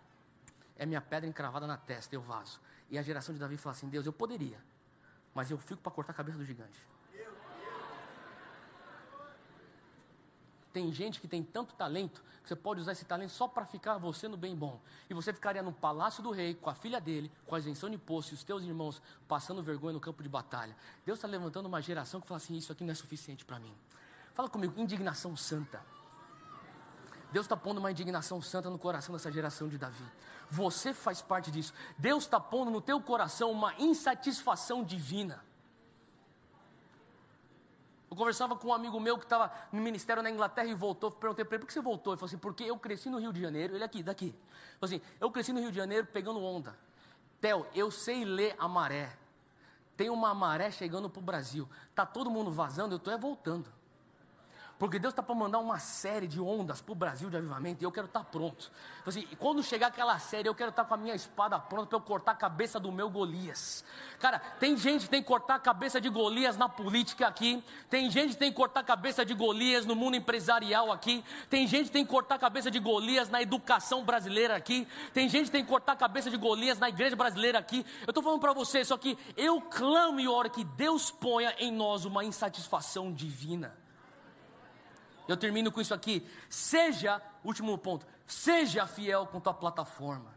é minha pedra encravada na testa, eu vaso. E a geração de Davi fala assim: Deus, eu poderia, mas eu fico para cortar a cabeça do gigante. Tem gente que tem tanto talento que você pode usar esse talento só para ficar você no bem bom. E você ficaria no palácio do rei, com a filha dele, com a isenção de imposto e os teus irmãos passando vergonha no campo de batalha. Deus está levantando uma geração que fala assim: Isso aqui não é suficiente para mim. Fala comigo, indignação santa. Deus está pondo uma indignação santa no coração dessa geração de Davi. Você faz parte disso. Deus está pondo no teu coração uma insatisfação divina. Eu conversava com um amigo meu que estava no ministério na Inglaterra e voltou. Perguntei para ele, por que você voltou? Ele falou assim, porque eu cresci no Rio de Janeiro. Ele aqui, daqui. Ele falou assim, eu cresci no Rio de Janeiro pegando onda. Theo, eu sei ler a maré. Tem uma maré chegando para o Brasil. Está todo mundo vazando, eu estou é voltando. Porque Deus está para mandar uma série de ondas para o Brasil de avivamento e eu quero estar tá pronto. Assim, quando chegar aquela série, eu quero estar tá com a minha espada pronta para eu cortar a cabeça do meu Golias. Cara, tem gente que tem que cortar a cabeça de Golias na política aqui. Tem gente que tem que cortar a cabeça de Golias no mundo empresarial aqui. Tem gente que tem que cortar a cabeça de Golias na educação brasileira aqui. Tem gente que tem que cortar a cabeça de Golias na igreja brasileira aqui. Eu estou falando para você, só que eu clamo e oro que Deus ponha em nós uma insatisfação divina. Eu termino com isso aqui. Seja, último ponto, seja fiel com tua plataforma.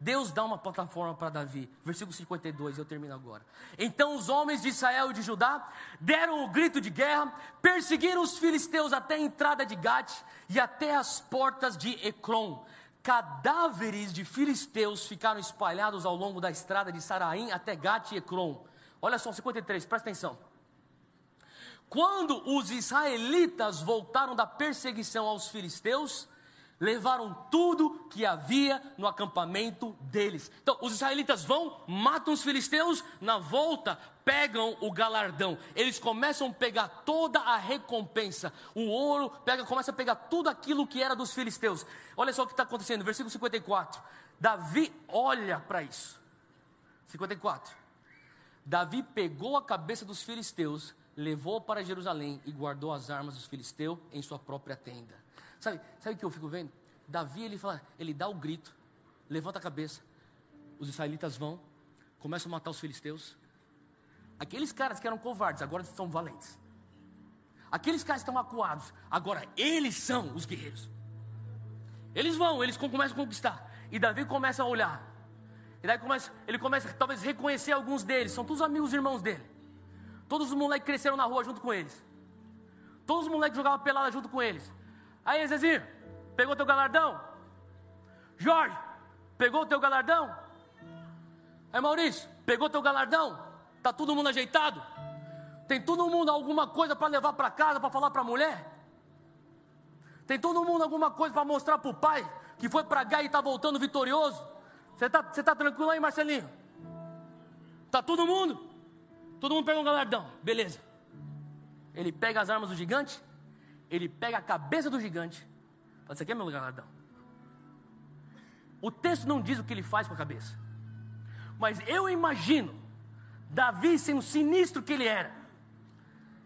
Deus dá uma plataforma para Davi. Versículo 52, eu termino agora. Então os homens de Israel e de Judá deram o grito de guerra, perseguiram os filisteus até a entrada de Gate e até as portas de Ecrom. Cadáveres de filisteus ficaram espalhados ao longo da estrada de Saraim até Gate e Ecrom. Olha só, 53, presta atenção. Quando os israelitas voltaram da perseguição aos filisteus, levaram tudo que havia no acampamento deles. Então, os israelitas vão, matam os filisteus, na volta pegam o galardão. Eles começam a pegar toda a recompensa. O ouro, pega, começa a pegar tudo aquilo que era dos filisteus. Olha só o que está acontecendo, versículo 54. Davi olha para isso. 54. Davi pegou a cabeça dos filisteus levou para Jerusalém e guardou as armas dos filisteus em sua própria tenda. Sabe, sabe o que eu fico vendo? Davi ele fala, ele dá o grito, levanta a cabeça, os israelitas vão, começam a matar os filisteus. Aqueles caras que eram covardes agora são valentes. Aqueles caras que estão acuados, agora eles são os guerreiros. Eles vão, eles começam a conquistar. E Davi começa a olhar. E daí começa, ele começa talvez reconhecer alguns deles, são todos amigos irmãos dele. Todos os moleques cresceram na rua junto com eles. Todos os moleques jogavam pelada junto com eles. Aí, Zezinho, pegou teu galardão? Jorge, pegou teu galardão? Aí, Maurício, pegou teu galardão? Tá todo mundo ajeitado? Tem todo mundo alguma coisa para levar para casa, para falar para a mulher? Tem todo mundo alguma coisa para mostrar para o pai que foi para cá e está voltando vitorioso? Você está tá tranquilo aí, Marcelinho? Tá todo mundo? Todo mundo pega um galardão, beleza. Ele pega as armas do gigante, ele pega a cabeça do gigante. Fala, isso aqui é meu galardão. O texto não diz o que ele faz com a cabeça. Mas eu imagino Davi sendo sinistro que ele era.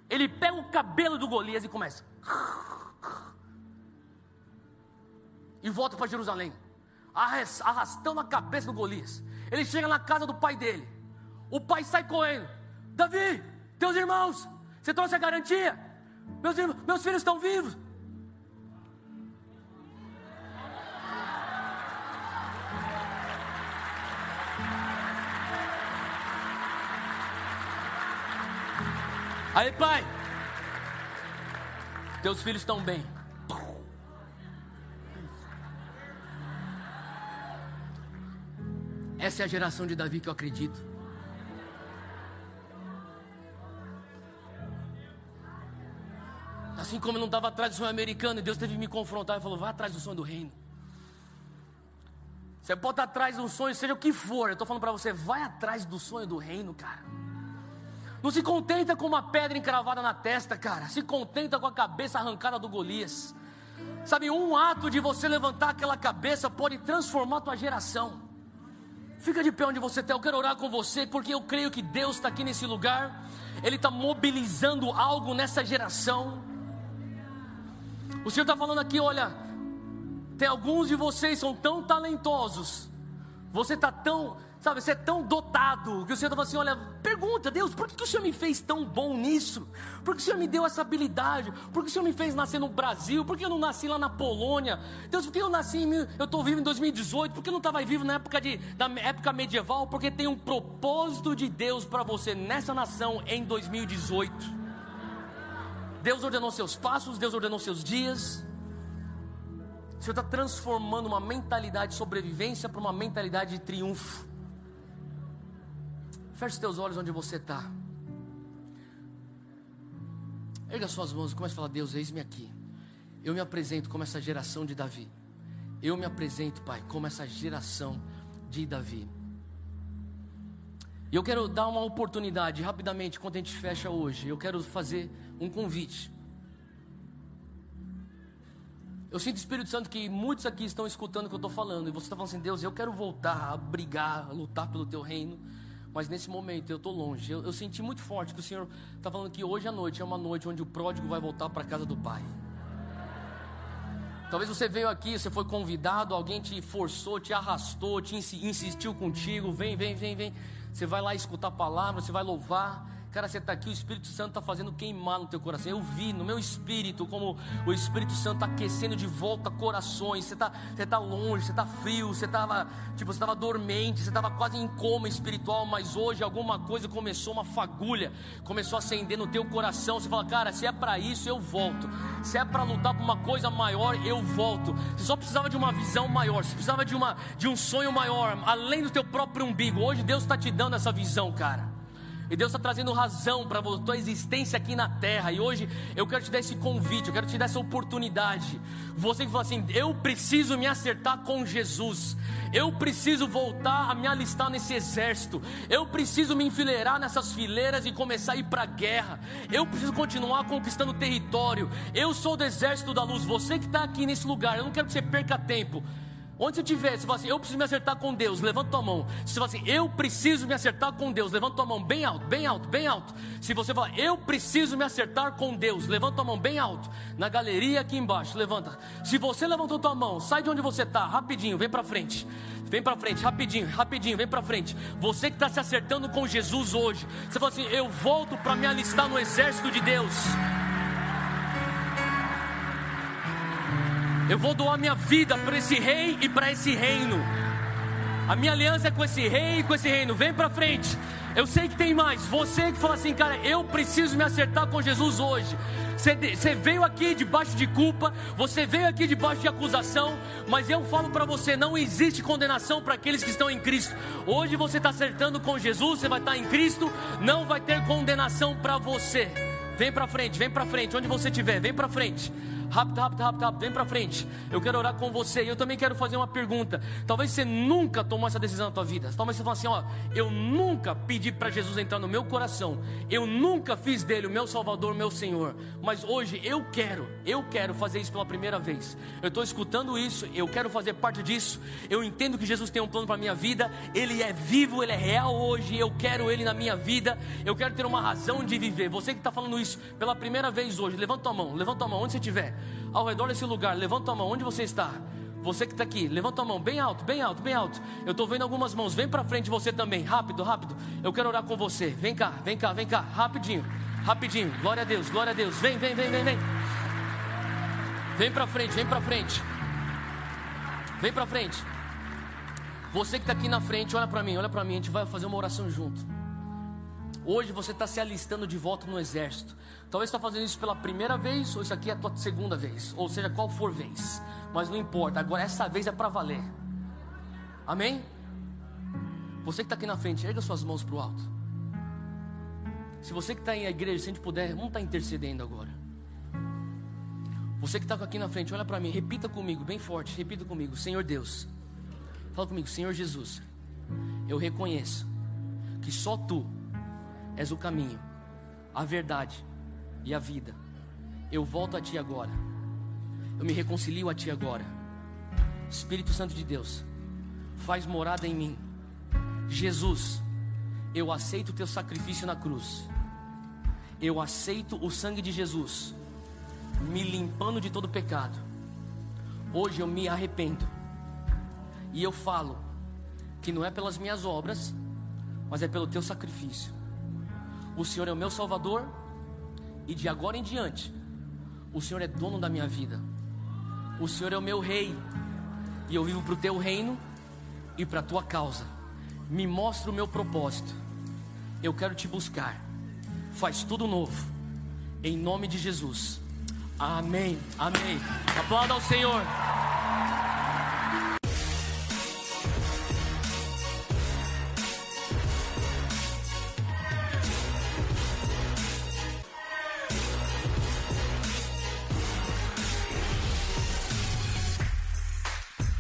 Ele pega o cabelo do Golias e começa. E volta para Jerusalém, arrastando a cabeça do Golias. Ele chega na casa do pai dele. O pai sai correndo. Davi, teus irmãos, você trouxe a garantia? Meus, meus filhos estão vivos. Aí, pai, teus filhos estão bem. Essa é a geração de Davi que eu acredito. Como eu não estava atrás do sonho americano, e Deus teve que me confrontar e falou: vá atrás do sonho do reino. Você pode estar atrás de um sonho, seja o que for. Eu estou falando para você, vai atrás do sonho do reino, cara. Não se contenta com uma pedra encravada na testa, cara. Se contenta com a cabeça arrancada do Golias. Sabe, um ato de você levantar aquela cabeça pode transformar a tua geração. Fica de pé onde você está. Eu quero orar com você, porque eu creio que Deus está aqui nesse lugar. Ele está mobilizando algo nessa geração. O Senhor está falando aqui: olha, tem alguns de vocês são tão talentosos. Você está tão, Sabe, você é tão dotado que o Senhor estava assim: olha, pergunta, Deus, por que, que o Senhor me fez tão bom nisso? Por que o Senhor me deu essa habilidade? Por que o Senhor me fez nascer no Brasil? Por que eu não nasci lá na Polônia? Deus, por que eu nasci em, eu estou vivo em 2018? Por que eu não estava vivo na época, de, na época medieval? Porque tem um propósito de Deus para você nessa nação em 2018. Deus ordenou seus passos, Deus ordenou seus dias. O Senhor está transformando uma mentalidade de sobrevivência para uma mentalidade de triunfo. Feche os teus olhos onde você está. Erga suas mãos e comece a falar: Deus, eis-me aqui. Eu me apresento como essa geração de Davi. Eu me apresento, Pai, como essa geração de Davi. E eu quero dar uma oportunidade, rapidamente, quando a gente fecha hoje. Eu quero fazer um convite. Eu sinto Espírito Santo que muitos aqui estão escutando o que eu estou falando. E você está falando assim: Deus, eu quero voltar a brigar, a lutar pelo teu reino mas nesse momento eu estou longe. Eu, eu, senti muito forte que o Senhor está falando que hoje à noite é uma noite onde o pródigo vai voltar para a casa do Pai. Talvez você veio aqui, você foi convidado, alguém te forçou, te arrastou, te insistiu contigo. Vem, vem, vem, vem. Você vai lá escutar a palavra, você vai louvar. Cara, você está aqui, o Espírito Santo está fazendo queimar no teu coração. Eu vi no meu espírito como o Espírito Santo está aquecendo de volta corações. Você está você tá longe, você está frio, você estava tipo, você dormente, você estava quase em coma espiritual, mas hoje alguma coisa começou, uma fagulha, começou a acender no teu coração. Você fala, cara, se é para isso, eu volto. Se é para lutar por uma coisa maior, eu volto. Você só precisava de uma visão maior, você precisava de, uma, de um sonho maior, além do teu próprio umbigo. Hoje Deus está te dando essa visão, cara. E Deus está trazendo razão para a tua existência aqui na terra. E hoje eu quero te dar esse convite, eu quero te dar essa oportunidade. Você que fala assim: eu preciso me acertar com Jesus. Eu preciso voltar a me alistar nesse exército. Eu preciso me enfileirar nessas fileiras e começar a ir para a guerra. Eu preciso continuar conquistando território. Eu sou do exército da luz. Você que está aqui nesse lugar, eu não quero que você perca tempo. Onde você estiver, você fala assim, eu preciso me acertar com Deus, levanta tua mão. Se você fala assim, eu preciso me acertar com Deus, levanta tua mão bem alto, bem alto, bem alto. Se você falar, eu preciso me acertar com Deus, levanta tua mão bem alto. Na galeria aqui embaixo, levanta. Se você levantou tua mão, sai de onde você está, rapidinho, vem para frente. Vem para frente, rapidinho, rapidinho, vem para frente. Você que está se acertando com Jesus hoje, você fala assim, eu volto para me alistar no exército de Deus. Eu vou doar minha vida para esse rei e para esse reino. A minha aliança é com esse rei e com esse reino. Vem para frente. Eu sei que tem mais. Você que fala assim, cara, eu preciso me acertar com Jesus hoje. Você, veio aqui debaixo de culpa, você veio aqui debaixo de acusação, mas eu falo para você: não existe condenação para aqueles que estão em Cristo. Hoje você está acertando com Jesus, você vai estar em Cristo, não vai ter condenação para você. Vem para frente, vem para frente, onde você estiver, vem para frente. Rápido, rápido, rápido, rápido. Vem para frente. Eu quero orar com você. E eu também quero fazer uma pergunta. Talvez você nunca tomou essa decisão na tua vida. Talvez você fale assim, ó, eu nunca pedi para Jesus entrar no meu coração. Eu nunca fiz dele o meu Salvador, o meu Senhor. Mas hoje eu quero, eu quero fazer isso pela primeira vez. Eu estou escutando isso, eu quero fazer parte disso. Eu entendo que Jesus tem um plano para minha vida. Ele é vivo, ele é real hoje. Eu quero ele na minha vida. Eu quero ter uma razão de viver. Você que está falando isso pela primeira vez hoje, levanta a mão, levanta a mão, onde você estiver, ao redor desse lugar, levanta a mão, onde você está. Você que está aqui, levanta a mão, bem alto, bem alto, bem alto. Eu estou vendo algumas mãos, vem para frente você também, rápido, rápido. Eu quero orar com você. Vem cá, vem cá, vem cá, rapidinho, rapidinho. Glória a Deus, glória a Deus. Vem, vem, vem, vem, vem. Vem para frente, vem para frente. Vem para frente. Você que está aqui na frente, olha para mim, olha para mim. A gente vai fazer uma oração junto. Hoje você está se alistando de volta no exército. Talvez está fazendo isso pela primeira vez, ou isso aqui é a tua segunda vez, ou seja, qual for vez. Mas não importa, agora essa vez é para valer. Amém? Você que está aqui na frente, erga suas mãos para o alto. Se você que está em igreja, se a gente puder, vamos estar tá intercedendo agora. Você que está aqui na frente, olha para mim, repita comigo, bem forte, repita comigo, Senhor Deus. Fala comigo, Senhor Jesus. Eu reconheço que só Tu és o caminho, a verdade e a vida. Eu volto a Ti agora. Eu me reconcilio a Ti agora. Espírito Santo de Deus, faz morada em mim. Jesus, eu aceito o Teu sacrifício na cruz. Eu aceito o sangue de Jesus, me limpando de todo pecado. Hoje eu me arrependo. E eu falo que não é pelas minhas obras, mas é pelo Teu sacrifício. O Senhor é o meu Salvador e de agora em diante, o Senhor é dono da minha vida. O Senhor é o meu rei e eu vivo para o teu reino e para a tua causa. Me mostra o meu propósito. Eu quero te buscar. Faz tudo novo. Em nome de Jesus. Amém. Amém. Aplauda ao Senhor.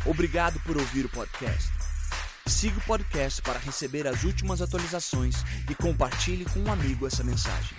Obrigado por ouvir o podcast. Siga o podcast para receber as últimas atualizações e compartilhe com um amigo essa mensagem.